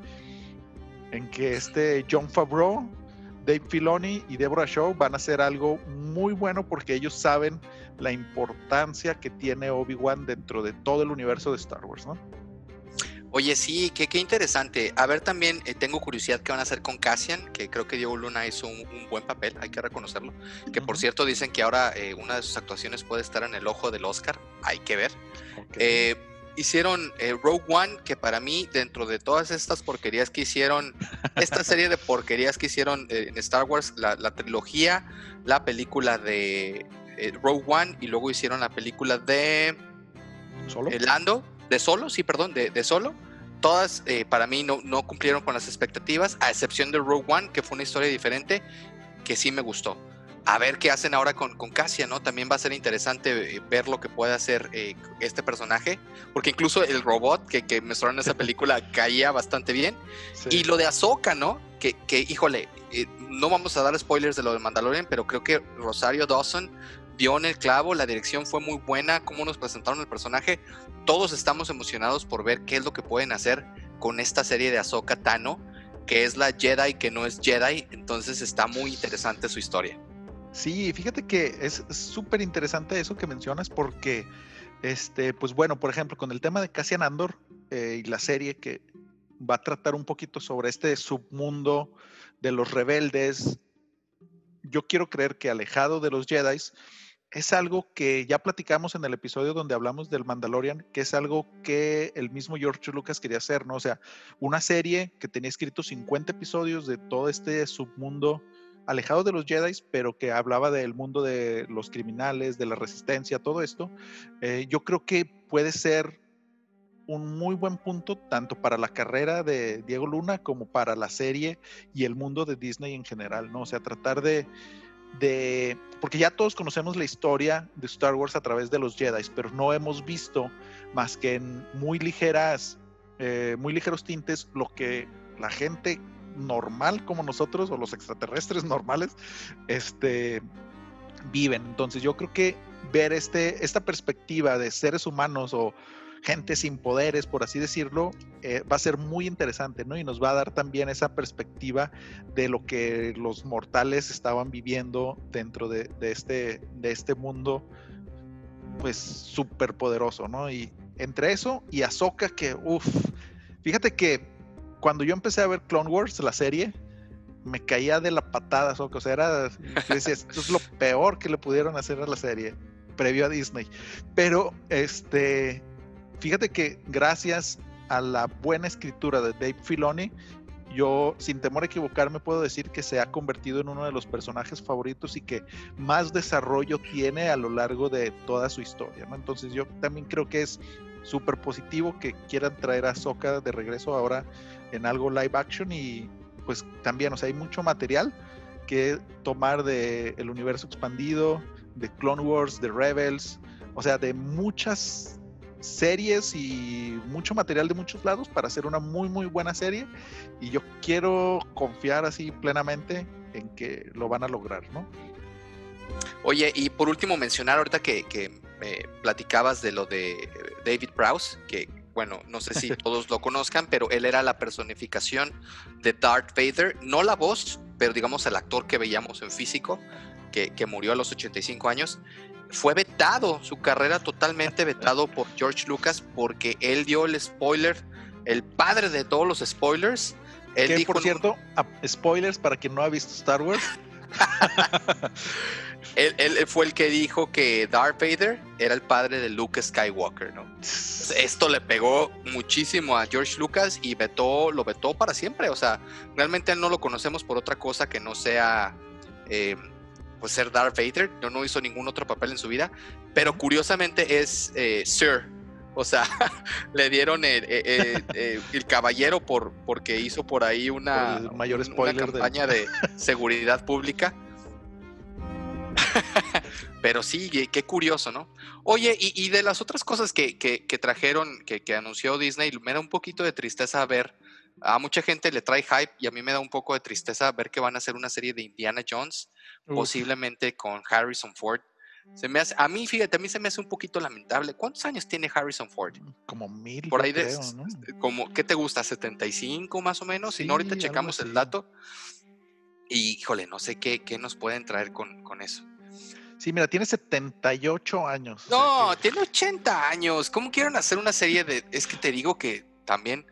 en que este John Favreau, Dave Filoni y Deborah Shaw van a hacer algo muy bueno porque ellos saben la importancia que tiene Obi-Wan dentro de todo el universo de Star Wars, ¿no? Oye, sí, qué, qué interesante. A ver, también eh, tengo curiosidad qué van a hacer con Cassian, que creo que Diego Luna hizo un, buen papel, hay que reconocerlo. Que por cierto dicen que ahora eh, una de sus actuaciones puede estar en el ojo del Oscar, hay que ver. Eh, hicieron Rogue One, que para mí, dentro de todas estas porquerías que hicieron, <laughs> esta serie de porquerías que hicieron en Star Wars, la, trilogía, la película de Rogue One y luego hicieron la película de... ¿Solo? Lando, de Solo, sí, perdón, de, de Solo todas eh, para mí no, no, cumplieron con las expectativas, a excepción de Rogue One, que fue una historia diferente, que sí me gustó. A ver qué hacen ahora con, con Cassia, ¿no? También va a ser interesante eh, ver lo que puede hacer eh, este personaje, porque incluso el robot que, que mostraron en esa película <laughs> caía bastante bien. Y lo de Ahsoka, ¿no? Que, que híjole, no vamos a dar spoilers de lo de Mandalorian, pero creo que Rosario Dawson dio en el clavo, la dirección fue muy buena, cómo nos presentaron el personaje. Todos estamos emocionados por ver qué es lo que pueden hacer con esta serie de Ahsoka Tano, que es la Jedi que no es Jedi, entonces está muy interesante su historia. Sí, fíjate que es súper interesante eso que mencionas porque, este, pues bueno, por ejemplo, con el tema de Cassian Andor eh, y la serie que va a tratar un poquito sobre este submundo de los rebeldes, yo quiero creer que alejado de los Jedi, es algo que ya platicamos en el episodio donde hablamos del Mandalorian, que es algo que el mismo George Lucas quería hacer, ¿no? O sea, una serie que tenía escrito 50 episodios de todo este submundo alejado de los Jedi, pero que hablaba del mundo de los criminales, de la resistencia, todo esto. Eh, yo creo que puede ser un muy buen punto tanto para la carrera de Diego Luna como para la serie y el mundo de Disney en general, ¿no? O sea, tratar de de, porque ya todos conocemos la historia de Star Wars a través de los Jedi, pero no hemos visto más que en muy ligeras, eh, muy ligeros tintes lo que la gente normal como nosotros o los extraterrestres <laughs> normales, este, viven. Entonces yo creo que ver este, esta perspectiva de seres humanos o gente sin poderes, por así decirlo, eh, va a ser muy interesante, ¿no? Y nos va a dar también esa perspectiva de lo que los mortales estaban viviendo dentro de, este, de este mundo, pues súper poderoso, ¿no? Y entre eso y Ahsoka, que, uff, fíjate que cuando yo empecé a ver Clone Wars, la serie, me caía de la patada, o sea, era, <laughs> esto es lo peor que le pudieron hacer a la serie previo a Disney. Pero este fíjate que gracias a la buena escritura de Dave Filoni, yo sin temor a equivocarme puedo decir que se ha convertido en uno de los personajes favoritos y que más desarrollo tiene a lo largo de toda su historia. ¿no? Entonces yo también creo que es súper positivo que quieran traer a Soka de regreso ahora en algo live action y pues también, o sea, hay mucho material que tomar de el universo expandido, de Clone Wars, de Rebels, o sea, de muchas series y mucho material de muchos lados para hacer una muy muy buena serie y yo quiero confiar así plenamente en que lo van a lograr, ¿no? Oye, y por último mencionar ahorita que, que platicabas de lo de David Prowse, que bueno, no sé si <laughs> todos lo conozcan, pero él era la personificación de Darth Vader, no la voz, pero digamos el actor que veíamos en físico, que, que murió a los 85 años fue vetado, su carrera totalmente vetado <laughs> por George Lucas porque él dio el spoiler, el padre de todos los spoilers. Él que por cierto, spoilers para quien no ha visto Star Wars, <laughs> <laughs> él, fue el que dijo que Darth Vader era el padre de Luke Skywalker, ¿no? Esto le pegó muchísimo a George Lucas y vetó, lo vetó para siempre. O sea, realmente no lo conocemos por otra cosa que no sea eh, pues ser Darth Vader. No, no hizo ningún otro papel en su vida. Pero curiosamente es eh, Sir. O sea, <laughs> le dieron el, caballero por, porque hizo por ahí una, mayor spoiler campaña de <laughs> seguridad pública. <laughs> Pero sí, qué curioso, ¿no? Oye, y, de las otras cosas que, trajeron, que, anunció Disney, me da un poquito de tristeza ver. A mucha gente le trae hype y a mí me da un poco de tristeza ver que van a hacer una serie de Indiana Jones, posiblemente con Harrison Ford. Se me hace, a mí, fíjate, a mí se me hace un poquito lamentable. ¿Cuántos años tiene Harrison Ford? Como mil. Por ahí de, como, ¿qué te gusta? ¿75 más o menos? si no, ahorita checamos el dato. Y híjole, no sé qué, qué nos pueden traer con, con eso. Sí, mira, tiene 78 años. No, tiene 80 años. ¿Cómo quieren hacer una serie de.? Es que te digo que también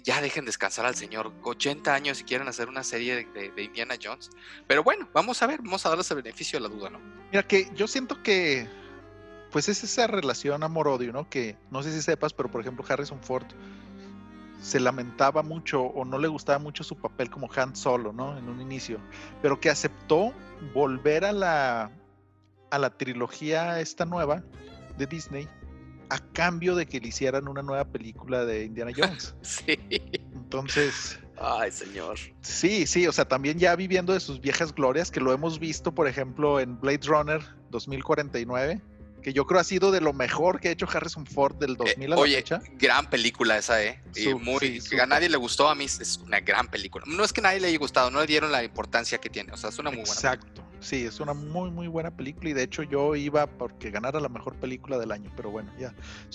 ya dejen descansar al señor. 80 años y quieren hacer una serie de, Indiana Jones. Pero bueno, vamos a ver, vamos a darles el beneficio de la duda, ¿no? Mira, que yo siento que. Pues es esa relación amor-odio, ¿no? Que no sé si sepas, pero por ejemplo, Harrison Ford se lamentaba mucho o no le gustaba mucho su papel como Han Solo, ¿no? En un inicio, pero que aceptó volver a la, a la trilogía esta nueva de Disney a cambio de que le hicieran una nueva película de Indiana Jones. <laughs> sí. Entonces... Ay, señor. Sí, sí, o sea, también ya viviendo de sus viejas glorias, que lo hemos visto, por ejemplo, en Blade Runner 2049 que yo creo ha sido de lo mejor que ha hecho Harrison Ford del 2000 eh, a la oye, gran película esa, ¿eh? Y muy, a nadie le gustó, a mí es una gran película. No es que a nadie le haya gustado, no le dieron la importancia que tiene, o sea, es una muy buena Exacto, sí, es una muy, muy buena película y de hecho yo iba porque ganara la mejor película del año, pero bueno, ya.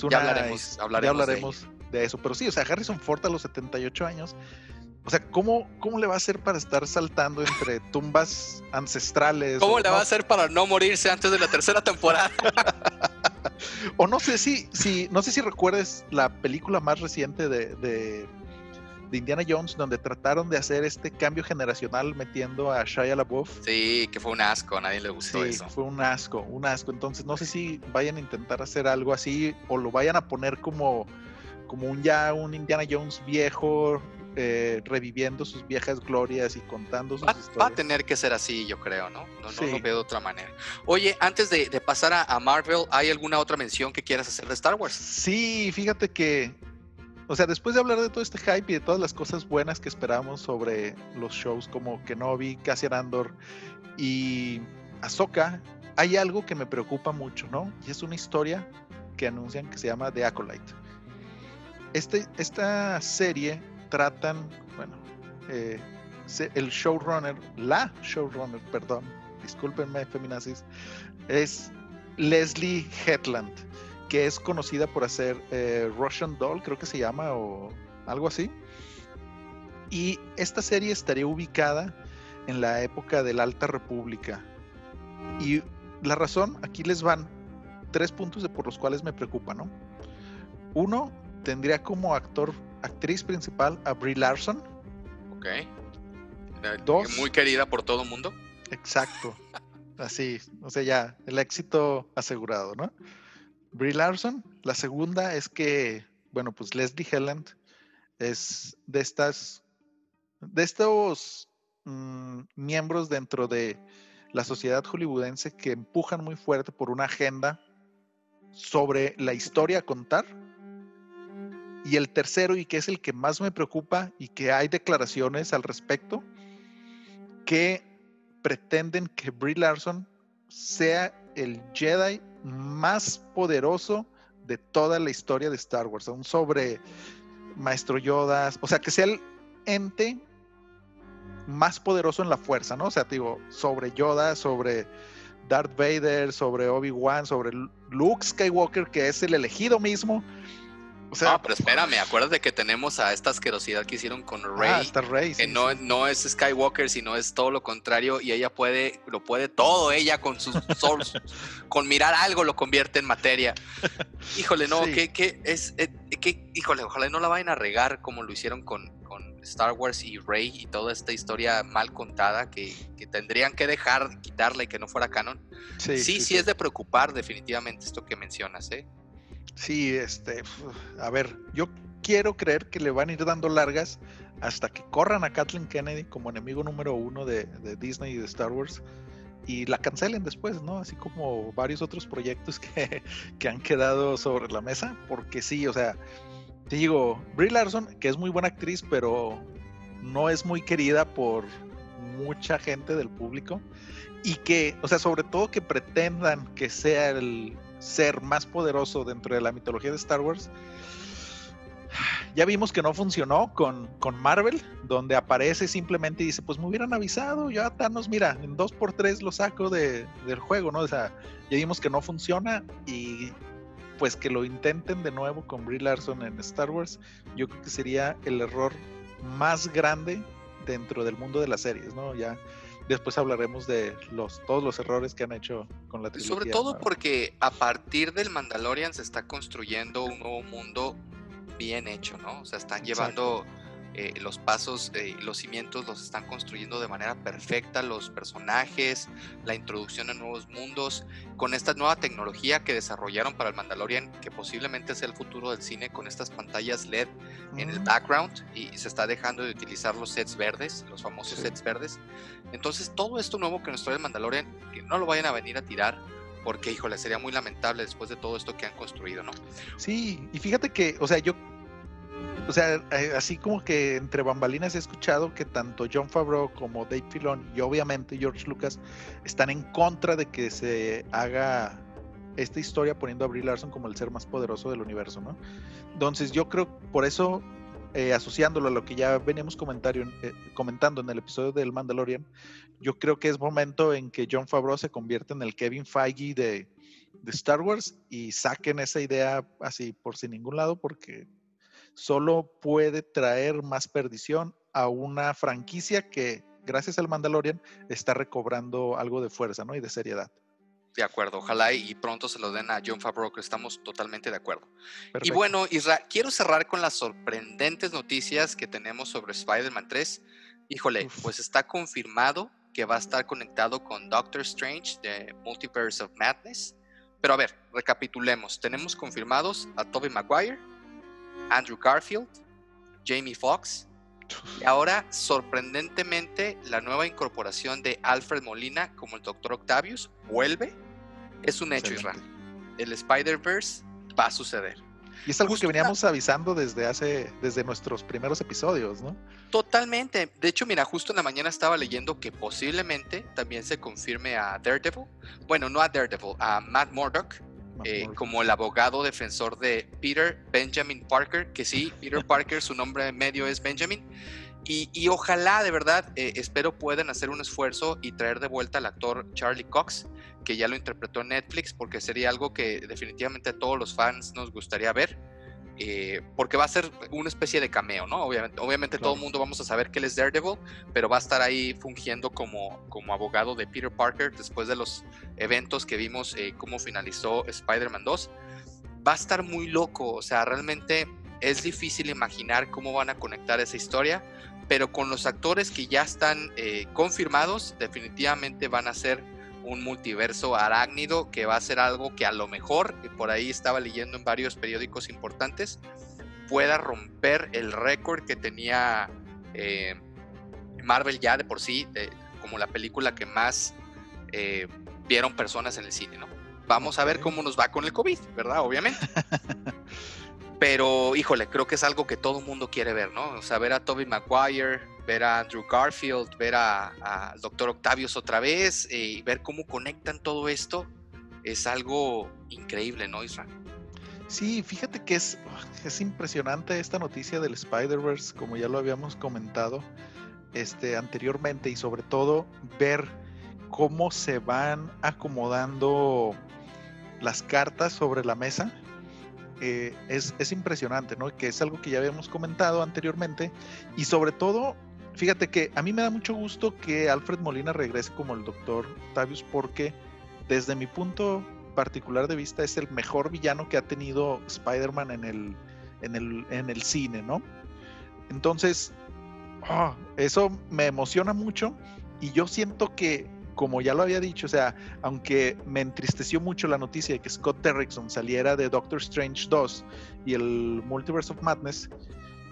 ya hablaremos, hablaremos, de, eso, pero sí, o sea, Harrison Ford a los 78 años o sea, ¿cómo, ¿cómo le va a hacer para estar saltando entre <laughs> tumbas ancestrales? ¿Cómo le va a hacer para no morirse antes de la tercera temporada? <laughs> o no sé si, si, no sé si recuerdes la película más reciente de, de, Indiana Jones, donde trataron de hacer este cambio generacional metiendo a Shia LaBeouf. Sí, que fue un asco, a nadie le gustó sí, Fue un asco, un asco. Entonces no sé si vayan a intentar hacer algo así o lo vayan a poner como, como un ya un Indiana Jones viejo, eh, reviviendo sus viejas glorias y contando sus va, historias. Va a tener que ser así, yo creo, ¿no? No, lo veo de otra manera. Oye, antes de, pasar a, Marvel, ¿hay alguna otra mención que quieras hacer de Star Wars? Sí, fíjate que, o sea, después de hablar de todo este hype y de todas las cosas buenas que esperamos sobre los shows como Kenobi, Cassian Andor y Ahsoka, hay algo que me preocupa mucho, ¿no? Y es una historia que anuncian que se llama The Acolyte. Este, esta serie tratan, bueno, eh, el showrunner, la showrunner, perdón, discúlpenme, feminazis, es Leslie Hetland, que es conocida por hacer eh, Russian Doll, creo que se llama, o algo así. Y esta serie estaría ubicada en la época de la Alta República. Y la razón, aquí les van tres puntos de por los cuales me preocupa, ¿no? Uno, tendría como actor actriz principal a Brie Larson. Ok. Dos. Muy querida por todo el mundo. Exacto. <laughs> Así, o sea, ya, el éxito asegurado, ¿no? Brie Larson. La segunda es que, bueno, pues Leslie Helland es de estas, de estos mm, miembros dentro de la sociedad hollywoodense que empujan muy fuerte por una agenda sobre la historia a contar y el tercero, y que es el que más me preocupa y que hay declaraciones al respecto, que pretenden que Brie Larson sea el Jedi más poderoso de toda la historia de Star Wars, aún sobre Maestro Yoda, o sea, que sea el ente más poderoso en la fuerza, ¿no? O sea, digo, sobre Yoda, sobre Darth Vader, sobre Obi-Wan, sobre Luke Skywalker, que es el elegido mismo, O sea, no, pero espérame, acuérdate que tenemos a esta asquerosidad que hicieron con ah, Rey. que no, no es Skywalker, sino es todo lo contrario. Y ella puede, lo puede todo, ella con sus <laughs> souls, con mirar algo lo convierte en materia. Híjole, no, que, es, eh, que, híjole, ojalá no la vayan a regar como lo hicieron con, con Star Wars y Rey y toda esta historia mal contada que, que tendrían que dejar, quitarla y que no fuera canon. Sí, sí, sí, es de preocupar definitivamente esto que mencionas, ¿eh? Sí, este, a ver, yo quiero creer que le van a ir dando largas hasta que corran a Kathleen Kennedy como enemigo número uno de, Disney y de Star Wars y la cancelen después, ¿no? Así como varios otros proyectos <laughs> que, que, han quedado sobre la mesa, porque sí, o sea, te digo, Brie Larson, que es muy buena actriz, pero no es muy querida por mucha gente del público, y que, o sea, sobre todo que pretendan que sea el ser más poderoso dentro de la mitología de Star Wars. Ya vimos que no funcionó con, con Marvel, donde aparece simplemente y dice, pues me hubieran avisado, ya Thanos, mira, en 2x3 lo saco de, del juego, ¿no? O sea, ya vimos que no funciona y pues que lo intenten de nuevo con Brie Larson en Star Wars, yo creo que sería el error más grande dentro del mundo de las series, ¿no? Ya después hablaremos de los, todos los errores que han hecho con la trilogía. Sobre todo porque a partir del Mandalorian se está construyendo un nuevo mundo bien hecho, ¿no? O sea, están llevando eh, los pasos y los cimientos los están construyendo de manera perfecta, los personajes, la introducción a nuevos mundos, con esta nueva tecnología que desarrollaron para el Mandalorian, que posiblemente sea el futuro del cine, con estas pantallas LED en el mm. background y se está dejando de utilizar los sets verdes, los famosos sets verdes. Entonces, todo esto nuevo que nos trae el Mandalorian, que no lo vayan a venir a tirar, porque, híjole, sería muy lamentable después de todo esto que han construido, ¿no? Sí, y fíjate que, o sea, yo o sea, eh, así como que entre bambalinas he escuchado que tanto John Favreau como Dave Filoni y obviamente George Lucas están en contra de que se haga esta historia poniendo a Brie Larson como el ser más poderoso del universo, ¿no? Entonces yo creo, por eso, eh, asociándolo a lo que ya veníamos eh, comentando en el episodio del Mandalorian, yo creo que es momento en que John Favreau se convierta en el Kevin Feige de, de Star Wars y saquen esa idea así por sin ningún lado porque solo puede traer más perdición a una franquicia que, gracias al Mandalorian, está recobrando algo de fuerza ¿no? y de seriedad. De acuerdo, ojalá y pronto se lo den a John Favreau, que estamos totalmente de acuerdo. Y bueno, Isra, quiero cerrar con las sorprendentes noticias que tenemos sobre Spider-Man 3. Híjole, pues está confirmado que va a estar conectado con Doctor Strange de Multiverse of Madness. Pero a ver, recapitulemos. Tenemos confirmados a Tobey Maguire, Andrew Garfield, Jamie Foxx. Y ahora, sorprendentemente, la nueva incorporación de Alfred Molina como el Dr. Octavius vuelve. Es un hecho, Israel. El Spider-Verse va a suceder. Y es algo que veníamos avisando desde hace, desde nuestros primeros episodios, ¿no? Totalmente. De hecho, mira, justo en la mañana estaba leyendo que posiblemente también se confirme a Daredevil. Bueno, no a Daredevil, a Matt Murdock eh, como el abogado defensor de Peter Benjamin Parker, que sí, <laughs> Peter Parker, su nombre medio es Benjamin. Y, ojalá, de verdad, eh, espero puedan hacer un esfuerzo y traer de vuelta al actor Charlie Cox, que ya lo interpretó en Netflix, porque sería algo que definitivamente a todos los fans nos gustaría ver. Eh, porque va a ser una especie de cameo, ¿no? Obviamente, obviamente todo el mundo vamos a saber que él es Daredevil, pero va a estar ahí fungiendo como, como abogado de Peter Parker después de los eventos que vimos eh, cómo finalizó Spider-Man 2. Va a estar muy loco, o sea, realmente es difícil imaginar cómo van a conectar esa historia, pero con los actores que ya están eh, confirmados, definitivamente van a ser un multiverso arácnido que va a ser algo que a lo mejor, que por ahí estaba leyendo en varios periódicos importantes, pueda romper el récord que tenía eh, Marvel ya de por sí, como la película que más eh, vieron personas en el cine, ¿no? Vamos a ver cómo nos va con el COVID, ¿verdad? Obviamente. <laughs> Pero, híjole, creo que es algo que todo el mundo quiere ver, ¿no? O sea, ver a Toby Maguire, ver a Andrew Garfield, ver al Doctor Octavius otra vez eh, y ver cómo conectan todo esto es algo increíble, ¿no, Israel? Sí, fíjate que es, es impresionante esta noticia del Spider-Verse, como ya lo habíamos comentado este, anteriormente, y sobre todo ver cómo se van acomodando las cartas sobre la mesa eh, es, es, impresionante, ¿no? Que es algo que ya habíamos comentado anteriormente y sobre todo, fíjate que a mí me da mucho gusto que Alfred Molina regrese como el doctor Tavius porque desde mi punto particular de vista es el mejor villano que ha tenido Spider-Man en el, en, el, en el cine, ¿no? Entonces, ah, eso me emociona mucho y yo siento que como ya lo había dicho, o sea, aunque me entristeció mucho la noticia de que Scott Derrickson saliera de Doctor Strange 2 y el Multiverse of Madness,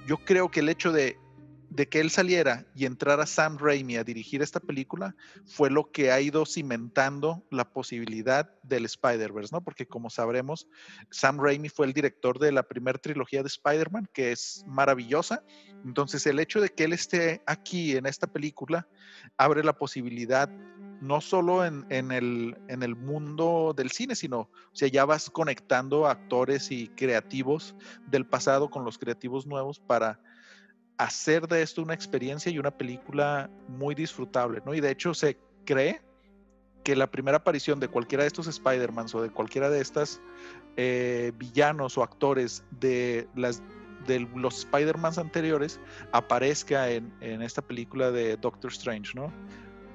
yo creo que el hecho de, de que él saliera y entrara Sam Raimi a dirigir esta película fue lo que ha ido cimentando la posibilidad del Spider-Verse, ¿no? Porque como sabremos, Sam Raimi fue el director de la primera trilogía de Spider-Man, que es maravillosa. Entonces, el hecho de que él esté aquí en esta película abre la posibilidad no solo en, el, en, el, mundo del cine, sino, o sea, ya vas conectando actores y creativos del pasado con los creativos nuevos para hacer de esto una experiencia y una película muy disfrutable, ¿no? Y de hecho se cree que la primera aparición de cualquiera de estos Spider-Man o de cualquiera de estas eh, villanos o actores de las de los Spider-Man anteriores aparezca en, en, esta película de Doctor Strange, ¿no?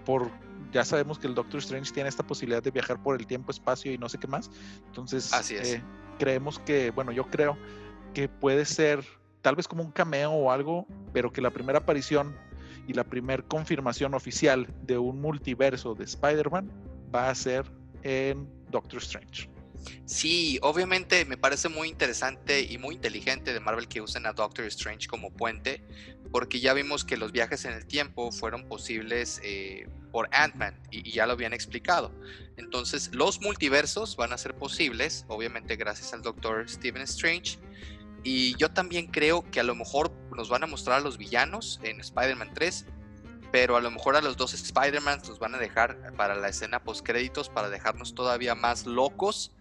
Por ya sabemos que el Doctor Strange tiene esta posibilidad de viajar por el tiempo, espacio y no sé qué más. Entonces, eh, creemos que, bueno, yo creo que puede ser tal vez como un cameo o algo, pero que la primera aparición y la primera confirmación oficial de un multiverso de Spider-Man va a ser en Doctor Strange. Sí, obviamente me parece muy interesante y muy inteligente de Marvel que usen a Doctor Strange como puente, porque ya vimos que los viajes en el tiempo fueron posibles eh, por Ant-Man y, ya lo habían explicado. Entonces, los multiversos van a ser posibles, obviamente gracias al Doctor Stephen Strange. Y yo también creo que a lo mejor nos van a mostrar a los villanos en Spider-Man 3, pero a lo mejor a los dos Spider-Man los van a dejar para la escena post créditos para dejarnos todavía más locos.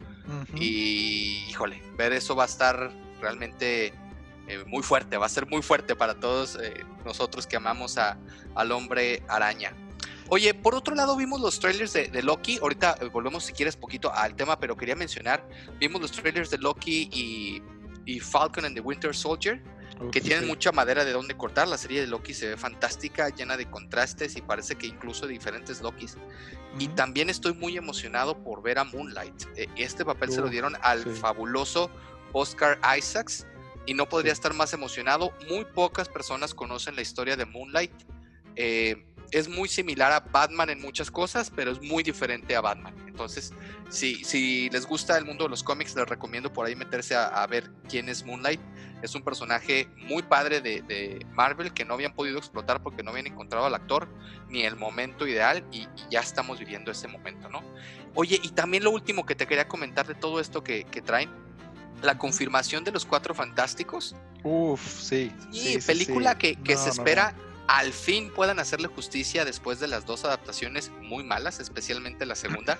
Y híjole, ver eso va a estar realmente eh, muy fuerte, va a ser muy fuerte para todos eh, nosotros que amamos a, al hombre araña. Oye, por otro lado vimos los trailers de, Loki, ahorita eh, volvemos si quieres poquito al tema, pero quería mencionar, vimos los trailers de Loki y, y Falcon and the Winter Soldier que tienen mucha madera de donde cortar. La serie de Loki se ve fantástica, llena de contrastes y parece que incluso diferentes Lokis. Y también estoy muy emocionado por ver a Moonlight. E, este papel se lo dieron al fabuloso Oscar Isaacs y no podría estar más emocionado. Muy pocas personas conocen la historia de Moonlight. Eh, es muy similar a Batman en muchas cosas, pero es muy diferente a Batman. Entonces, si, si les gusta el mundo de los cómics, les recomiendo por ahí meterse a, ver quién es Moonlight. Es un personaje muy padre de, Marvel que no habían podido explotar porque no habían encontrado al actor ni el momento ideal y, ya estamos viviendo ese momento, ¿no? Oye, y también lo último que te quería comentar de todo esto que, traen, la confirmación de los cuatro fantásticos. Uf, sí. Y película que, se espera al fin puedan hacerle justicia después de las dos adaptaciones muy malas, especialmente la segunda,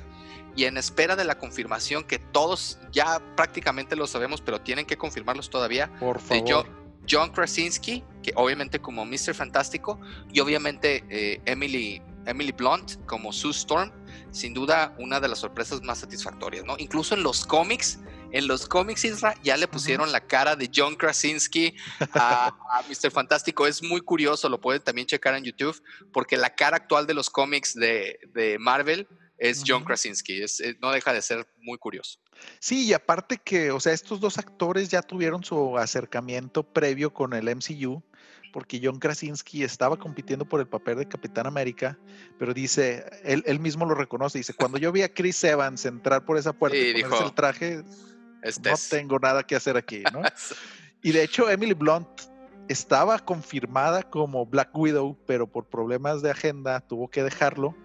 y en espera de la confirmación que todos ya prácticamente lo sabemos, pero tienen que confirmarlos todavía. Por favor. John Krasinski, que obviamente como Mr. Fantástico, y obviamente eh, Emily, Emily Blunt como Sue Storm, sin duda una de las sorpresas más satisfactorias, ¿no? Incluso en los cómics en los cómics, Isra, ya le pusieron la cara de John Krasinski a, Mr. Fantástico. Es muy curioso, lo pueden también checar en YouTube, porque la cara actual de los cómics de, Marvel es John Krasinski. Es, eh, no deja de ser muy curioso. Sí, y aparte que, o sea, estos dos actores ya tuvieron su acercamiento previo con el MCU, porque John Krasinski estaba compitiendo por el papel de Capitán América, pero dice, él, mismo lo reconoce, dice, cuando yo vi a Chris Evans entrar por esa puerta y ponerse el traje, no tengo nada que hacer aquí, ¿no? <laughs> y de hecho, Emily Blunt estaba confirmada como Black Widow, pero por problemas de agenda tuvo que dejarlo.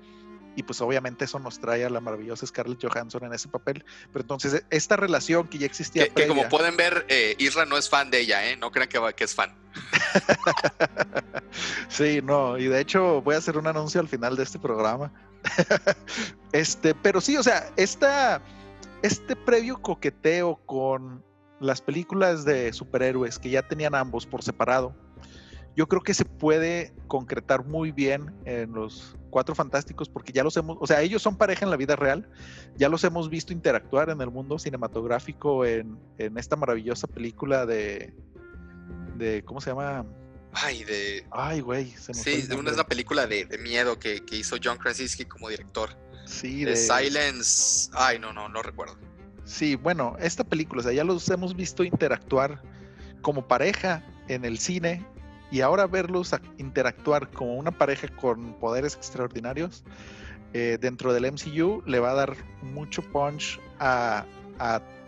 Y pues obviamente eso nos trae a la maravillosa Scarlett Johansson en ese papel. Pero entonces e, esta relación que ya existía. Que, como pueden ver, eh, Isra no es fan de ella, ¿eh? No crean que, que es fan. <laughs> sí, no. Y de hecho voy a hacer un anuncio al final de este programa. <laughs> este, pero sí, o sea, esta este previo coqueteo con las películas de superhéroes que ya tenían ambos por separado, yo creo que se puede concretar muy bien en los Cuatro Fantásticos porque ya los hemos, o sea, ellos son pareja en la vida real, ya los hemos visto interactuar en el mundo cinematográfico en, esta maravillosa película de, de, ¿cómo se llama? Ay, de... Ay, güey. sí, de una, es una película de, miedo que, hizo John Krasinski como director. Sí, de... Silence... Ay, no, no, no recuerdo. Sí, bueno, esta película, o sea, ya los hemos visto interactuar como pareja en el cine y ahora verlos interactuar como una pareja con poderes extraordinarios eh, dentro del MCU le va a dar mucho punch a,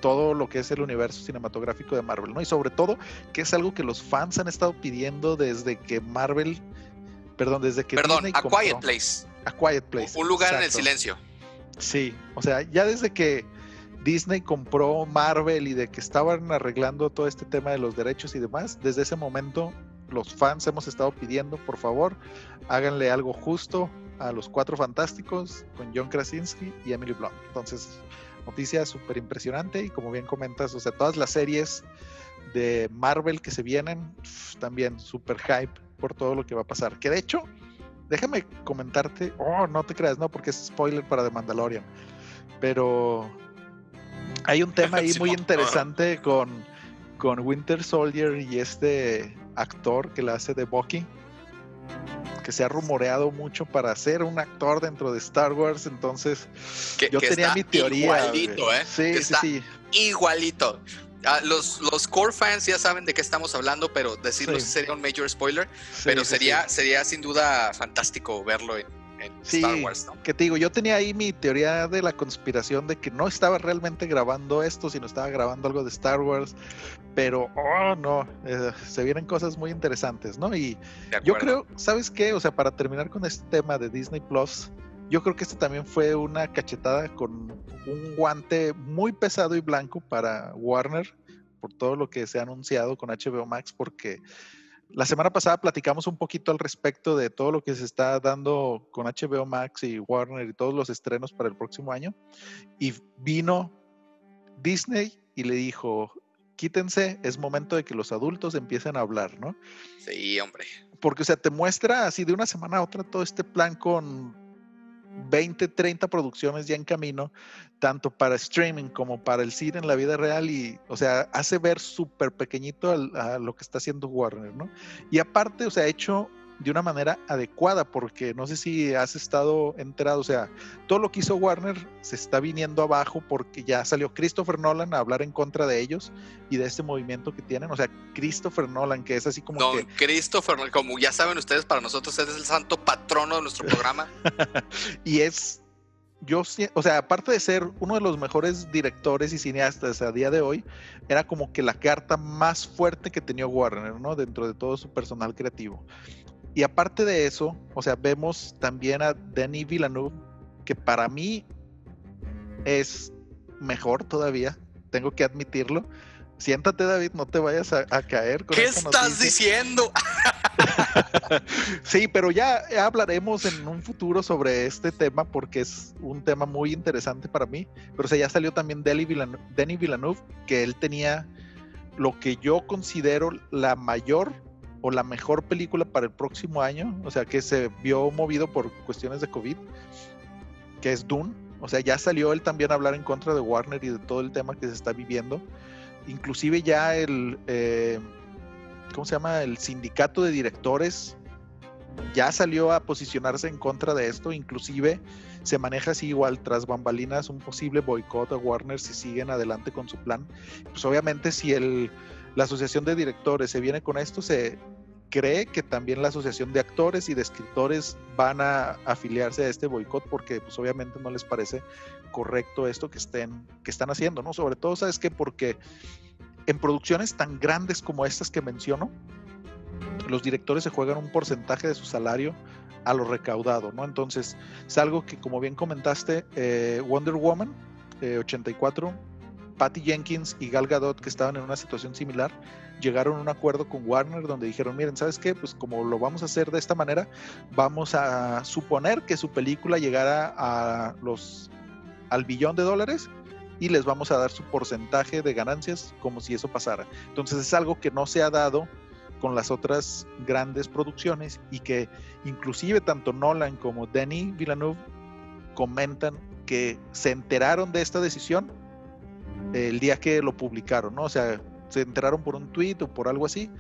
todo lo que es el universo cinematográfico de Marvel, ¿no? Y sobre todo que es algo que los fans han estado pidiendo desde que Marvel, perdón, desde que... Perdón, A Quiet Place. A Quiet Place. Un lugar en el silencio. Sí, o sea, ya desde que Disney compró Marvel y de que estaban arreglando todo este tema de los derechos y demás, desde ese momento los fans hemos estado pidiendo, por favor, háganle algo justo a los cuatro fantásticos con John Krasinski y Emily Blunt. Entonces, noticia súper impresionante y como bien comentas, o sea, todas las series de Marvel que se vienen, también súper hype por todo lo que va a pasar. Que de hecho, déjame comentarte, oh, no te creas, no, porque es spoiler para The Mandalorian, pero hay un tema ahí <laughs> muy interesante con, con Winter Soldier y este actor que la hace de Bucky, que se ha rumoreado mucho para ser un actor dentro de Star Wars, entonces yo tenía mi teoría. Igualito, ¿eh? Sí, sí, sí. Igualito. Ah, los, los core fans ya saben de qué estamos hablando, pero decirlo sería un major spoiler, pero sería, sería sin duda fantástico verlo en, sí, Que te digo, yo tenía ahí mi teoría de la conspiración de que no estaba realmente grabando esto, sino estaba grabando algo de Star Wars, pero, oh, no, eh, se vienen cosas muy interesantes, ¿no? Y yo creo, ¿sabes qué? O sea, para terminar con este tema de Disney Plus, yo creo que este también fue una cachetada con un guante muy pesado y blanco para Warner por todo lo que se ha anunciado con HBO Max, porque la semana pasada platicamos un poquito al respecto de todo lo que se está dando con HBO Max y Warner y todos los estrenos para el próximo año. Y vino Disney y le dijo, quítense, es momento de que los adultos empiecen a hablar, ¿no? Sí, hombre. Porque, o sea, te muestra así de una semana a otra todo este plan con 20, 30 producciones ya en camino, tanto para streaming como para el cine en la vida real y, o sea, hace ver súper pequeñito a lo que está haciendo Warner, ¿no? Y aparte, o sea, ha hecho de una manera adecuada, porque no sé si has estado enterado, o sea, todo lo que hizo Warner se está viniendo abajo porque ya salió Christopher Nolan a hablar en contra de ellos y de este movimiento que tienen, o sea, Christopher Nolan, que es así como... Don Christopher, como ya saben ustedes, para nosotros es el santo patrono de nuestro programa. <laughs> y es yo, o sea, aparte de ser uno de los mejores directores y cineastas a día de hoy, era como que la carta más fuerte que tenía Warner, ¿no? Dentro de todo su personal creativo. Y aparte de eso, o sea, vemos también a Denis Villeneuve, que para mí es mejor todavía, tengo que admitirlo. Siéntate, David, no te vayas a, caer. Con ¿Qué estás diciendo? <laughs> sí, pero ya hablaremos en un futuro sobre este tema porque es un tema muy interesante para mí. Pero o sea, ya salió también Denis Villeneuve, que él tenía lo que yo considero la mayor o la mejor película para el próximo año, o sea, que se vio movido por cuestiones de COVID, que es Dune. O sea, ya salió él también a hablar en contra de Warner y de todo el tema que se está viviendo. Inclusive ya el, eh, ¿cómo se llama? El sindicato de directores ya salió a posicionarse en contra de esto. Inclusive se maneja así igual tras bambalinas un posible boicot a Warner si siguen adelante con su plan. Pues obviamente si el, la asociación de directores se viene con esto, se, cree que también la Asociación de Actores y de Escritores van a afiliarse a este boicot porque pues obviamente no les parece correcto esto que estén que están haciendo, ¿no? Sobre todo, ¿sabes qué? Porque en producciones tan grandes como estas que menciono, los directores se juegan un porcentaje de su salario a lo recaudado, ¿no? Entonces, es algo que, como bien comentaste, eh, Wonder Woman 84 Patty Jenkins y Gal Gadot, que estaban en una situación similar, llegaron a un acuerdo con Warner donde dijeron, miren, ¿sabes qué? Pues como lo vamos a hacer de esta manera, vamos a suponer que su película llegara a los al billón de dólares y les vamos a dar su porcentaje de ganancias como si eso pasara. Entonces es algo que no se ha dado con las otras grandes producciones y que inclusive tanto Nolan como Denis Villeneuve comentan que se enteraron de esta decisión el día que lo publicaron, ¿no? O sea, se enteraron por un tweet o por algo así.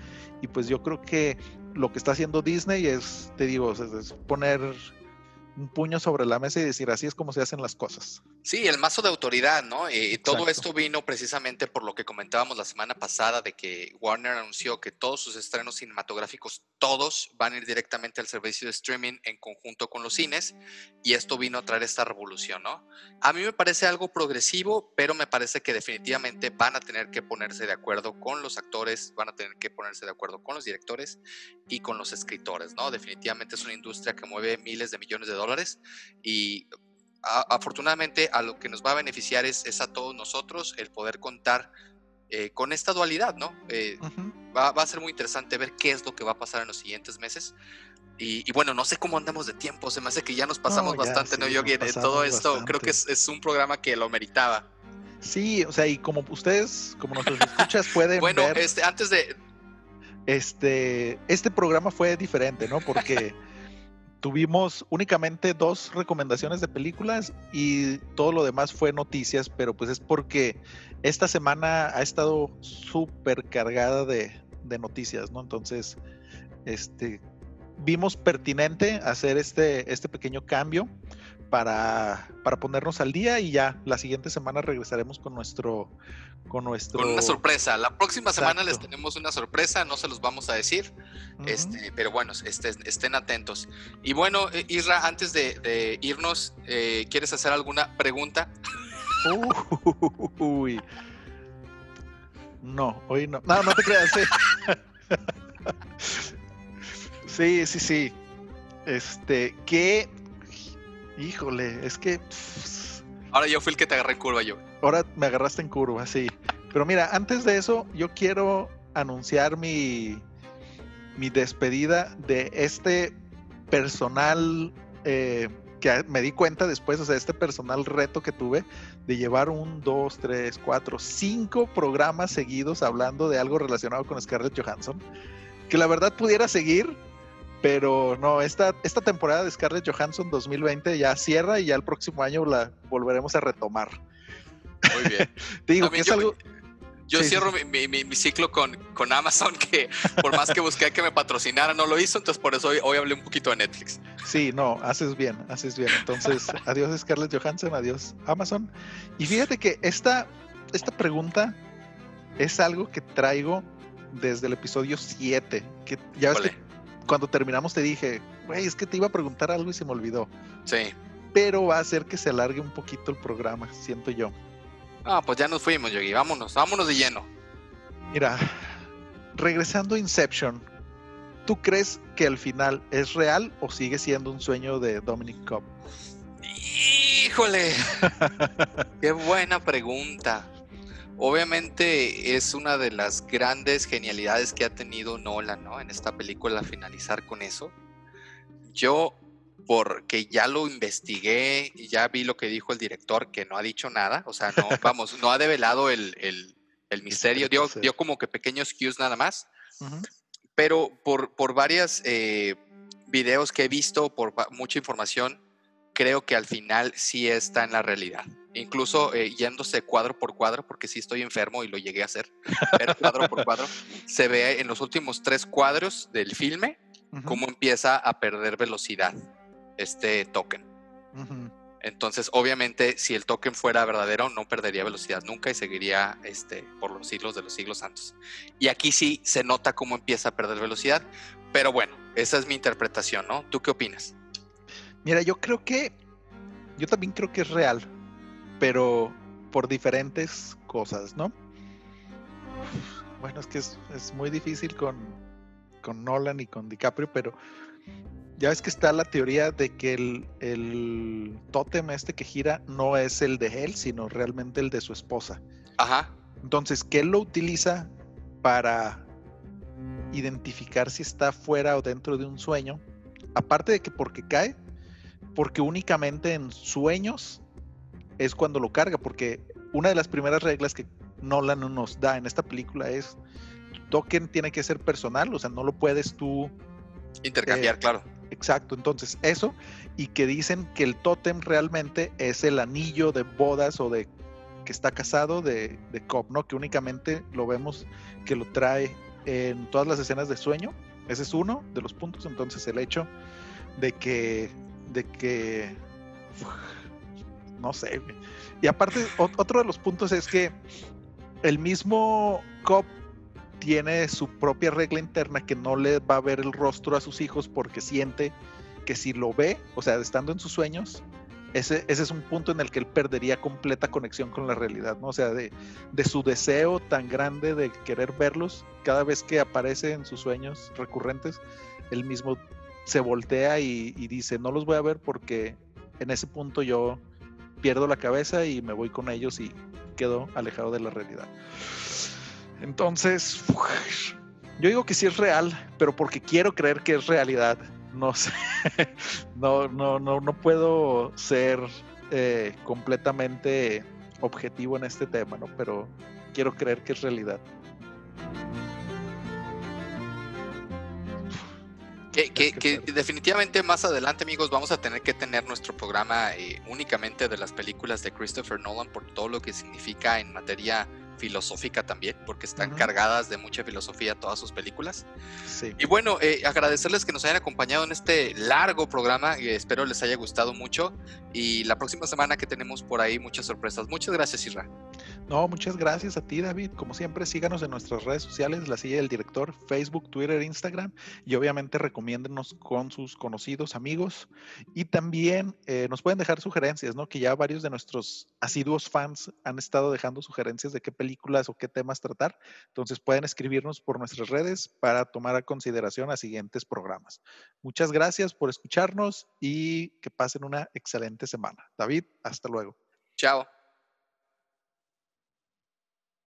Y pues yo creo que lo que está haciendo Disney es, te digo, es poner un puño sobre la mesa y decir así es como se hacen las cosas. Sí, el mazo de autoridad, ¿no? Y eh, todo esto vino precisamente por lo que comentábamos la semana pasada de que Warner anunció que todos sus estrenos cinematográficos, todos van a ir directamente al servicio de streaming en conjunto con los cines y esto vino a traer esta revolución, ¿no? A mí me parece algo progresivo, pero me parece que definitivamente van a tener que ponerse de acuerdo con los actores, van a tener que ponerse de acuerdo con los directores y con los escritores, ¿no? Definitivamente es una industria que mueve miles de millones de dólares y afortunadamente a lo que nos va a beneficiar es, a todos nosotros el poder contar eh, con esta dualidad, ¿no? Eh, va, a ser muy interesante ver qué es lo que va a pasar en los siguientes meses. Y, bueno, no sé cómo andamos de tiempo, se me hace que ya nos pasamos bastante, ¿no, Yogi? De todo esto, creo que es, un programa que lo meritaba. Sí, o sea, y como ustedes, como nuestros escuchas pueden bueno, este, antes de... Este, este programa fue diferente, ¿no? Porque tuvimos únicamente dos recomendaciones de películas y todo lo demás fue noticias, pero pues es porque esta semana ha estado súper cargada de, noticias, ¿no? Entonces, este, vimos pertinente hacer este, este pequeño cambio para, para ponernos al día y ya la siguiente semana regresaremos con nuestro con nuestro con una sorpresa. La próxima semana les tenemos una sorpresa no se los vamos a decir. Este pero bueno estén atentos. Y bueno eh, Isra antes de, irnos eh, quieres hacer alguna pregunta <laughs> Uy. no hoy no. No no te creas sí. <laughs> Sí sí este qué Híjole, es que. Ahora yo fui el que te agarré en curva, yo. Ahora me agarraste en curva, sí. Pero mira, antes de eso, yo quiero anunciar mi, mi despedida de este personal eh, que me di cuenta después, o sea, este personal reto que tuve de llevar un, dos, tres, cuatro, cinco programas seguidos hablando de algo relacionado con Scarlett Johansson. Que la verdad pudiera seguir, pero no, esta, esta temporada de Scarlett Johansson 2020 ya cierra y ya el próximo año la volveremos a retomar. Muy bien. <laughs> Te digo que es algo... Yo cierro Mi, ciclo con, con, Amazon, <laughs> que por más que busqué que me patrocinara, no lo hizo, entonces por eso hoy, hoy hablé un poquito de Netflix. Sí, no, haces bien, haces bien. Entonces, <laughs> adiós Scarlett Johansson, adiós Amazon. Y fíjate que esta, esta pregunta es algo que traigo desde el episodio 7, que ya ves que cuando terminamos te dije, güey, es que te iba a preguntar algo y se me olvidó. Sí. Pero va a hacer que se alargue un poquito el programa, siento yo. Ah, pues ya nos fuimos, Yogi. Vámonos, vámonos de lleno. Mira, regresando a Inception, ¿tú crees que al final es real o sigue siendo un sueño de Dominic Cobb? Híjole, <laughs> qué buena pregunta. Obviamente es una de las grandes genialidades que ha tenido Nolan, ¿no? En esta película, finalizar con eso. Yo, porque ya lo investigué y ya vi lo que dijo el director, que no ha dicho nada, o sea, no, vamos, no ha develado el, misterio, dio, dio, como que pequeños cues nada más, pero por, por varias eh, videos que he visto, por mucha información, creo que al final sí está en la realidad. Incluso eh, yéndose cuadro por cuadro, porque sí estoy enfermo y lo llegué a hacer, pero cuadro por cuadro, se ve en los últimos tres cuadros del filme cómo empieza a perder velocidad este token. Entonces, obviamente, si el token fuera verdadero, no perdería velocidad nunca y seguiría este, por los siglos de los siglos santos. Y aquí sí se nota cómo empieza a perder velocidad, pero bueno, esa es mi interpretación, ¿no? ¿Tú qué opinas? Mira, yo creo que, yo también creo que es real, pero por diferentes cosas, ¿no? Bueno, es que es, muy difícil con, con, Nolan y con DiCaprio, pero ya ves que está la teoría de que el, el tótem este que gira no es el de él, sino realmente el de su esposa. Ajá. Entonces, que él lo utiliza para identificar si está fuera o dentro de un sueño, aparte de que porque cae, porque únicamente en sueños es cuando lo carga, porque una de las primeras reglas que Nolan nos da en esta película es token tiene que ser personal, o sea, no lo puedes tú intercambiar, claro. Exacto, entonces eso y que dicen que el tótem realmente es el anillo de bodas o de que está casado de, de Cobb, ¿no? Que únicamente lo vemos que lo trae en todas las escenas de sueño. Ese es uno de los puntos. Entonces el hecho de que, de que, no sé. Y aparte, otro de los puntos es que el mismo Cobb tiene su propia regla interna que no le va a ver el rostro a sus hijos porque siente que si lo ve, o sea, estando en sus sueños, ese, ese es un punto en el que él perdería completa conexión con la realidad, ¿no? O sea, de, de su deseo tan grande de querer verlos, cada vez que aparece en sus sueños recurrentes, él mismo se voltea y, y dice, no los voy a ver porque en ese punto yo pierdo la cabeza y me voy con ellos y quedo alejado de la realidad. Entonces, yo digo que sí es real, pero porque quiero creer que es realidad. No sé, <laughs> no, no, no, no puedo ser eh, completamente objetivo en este tema, ¿no? Pero quiero creer que es realidad. Que, definitivamente más adelante, amigos, vamos a tener que tener nuestro programa eh, únicamente de las películas de Christopher Nolan por todo lo que significa en materia filosófica también, porque están cargadas de mucha filosofía todas sus películas. Y bueno, eh, agradecerles que nos hayan acompañado en este largo programa, y espero les haya gustado mucho. Y la próxima semana que tenemos por ahí muchas sorpresas. Muchas gracias, Isra. No, muchas gracias a ti, David. Como siempre, síganos en nuestras redes sociales, La Silla del Director, Facebook, Twitter, Instagram, y obviamente recomiéndenos con sus conocidos, amigos. Y también eh, nos pueden dejar sugerencias, ¿no? Que ya varios de nuestros asiduos fans han estado dejando sugerencias de qué películas o qué temas tratar. Entonces pueden escribirnos por nuestras redes para tomar a consideración a siguientes programas. Muchas gracias por escucharnos y que pasen una excelente semana. David, hasta luego. Chao.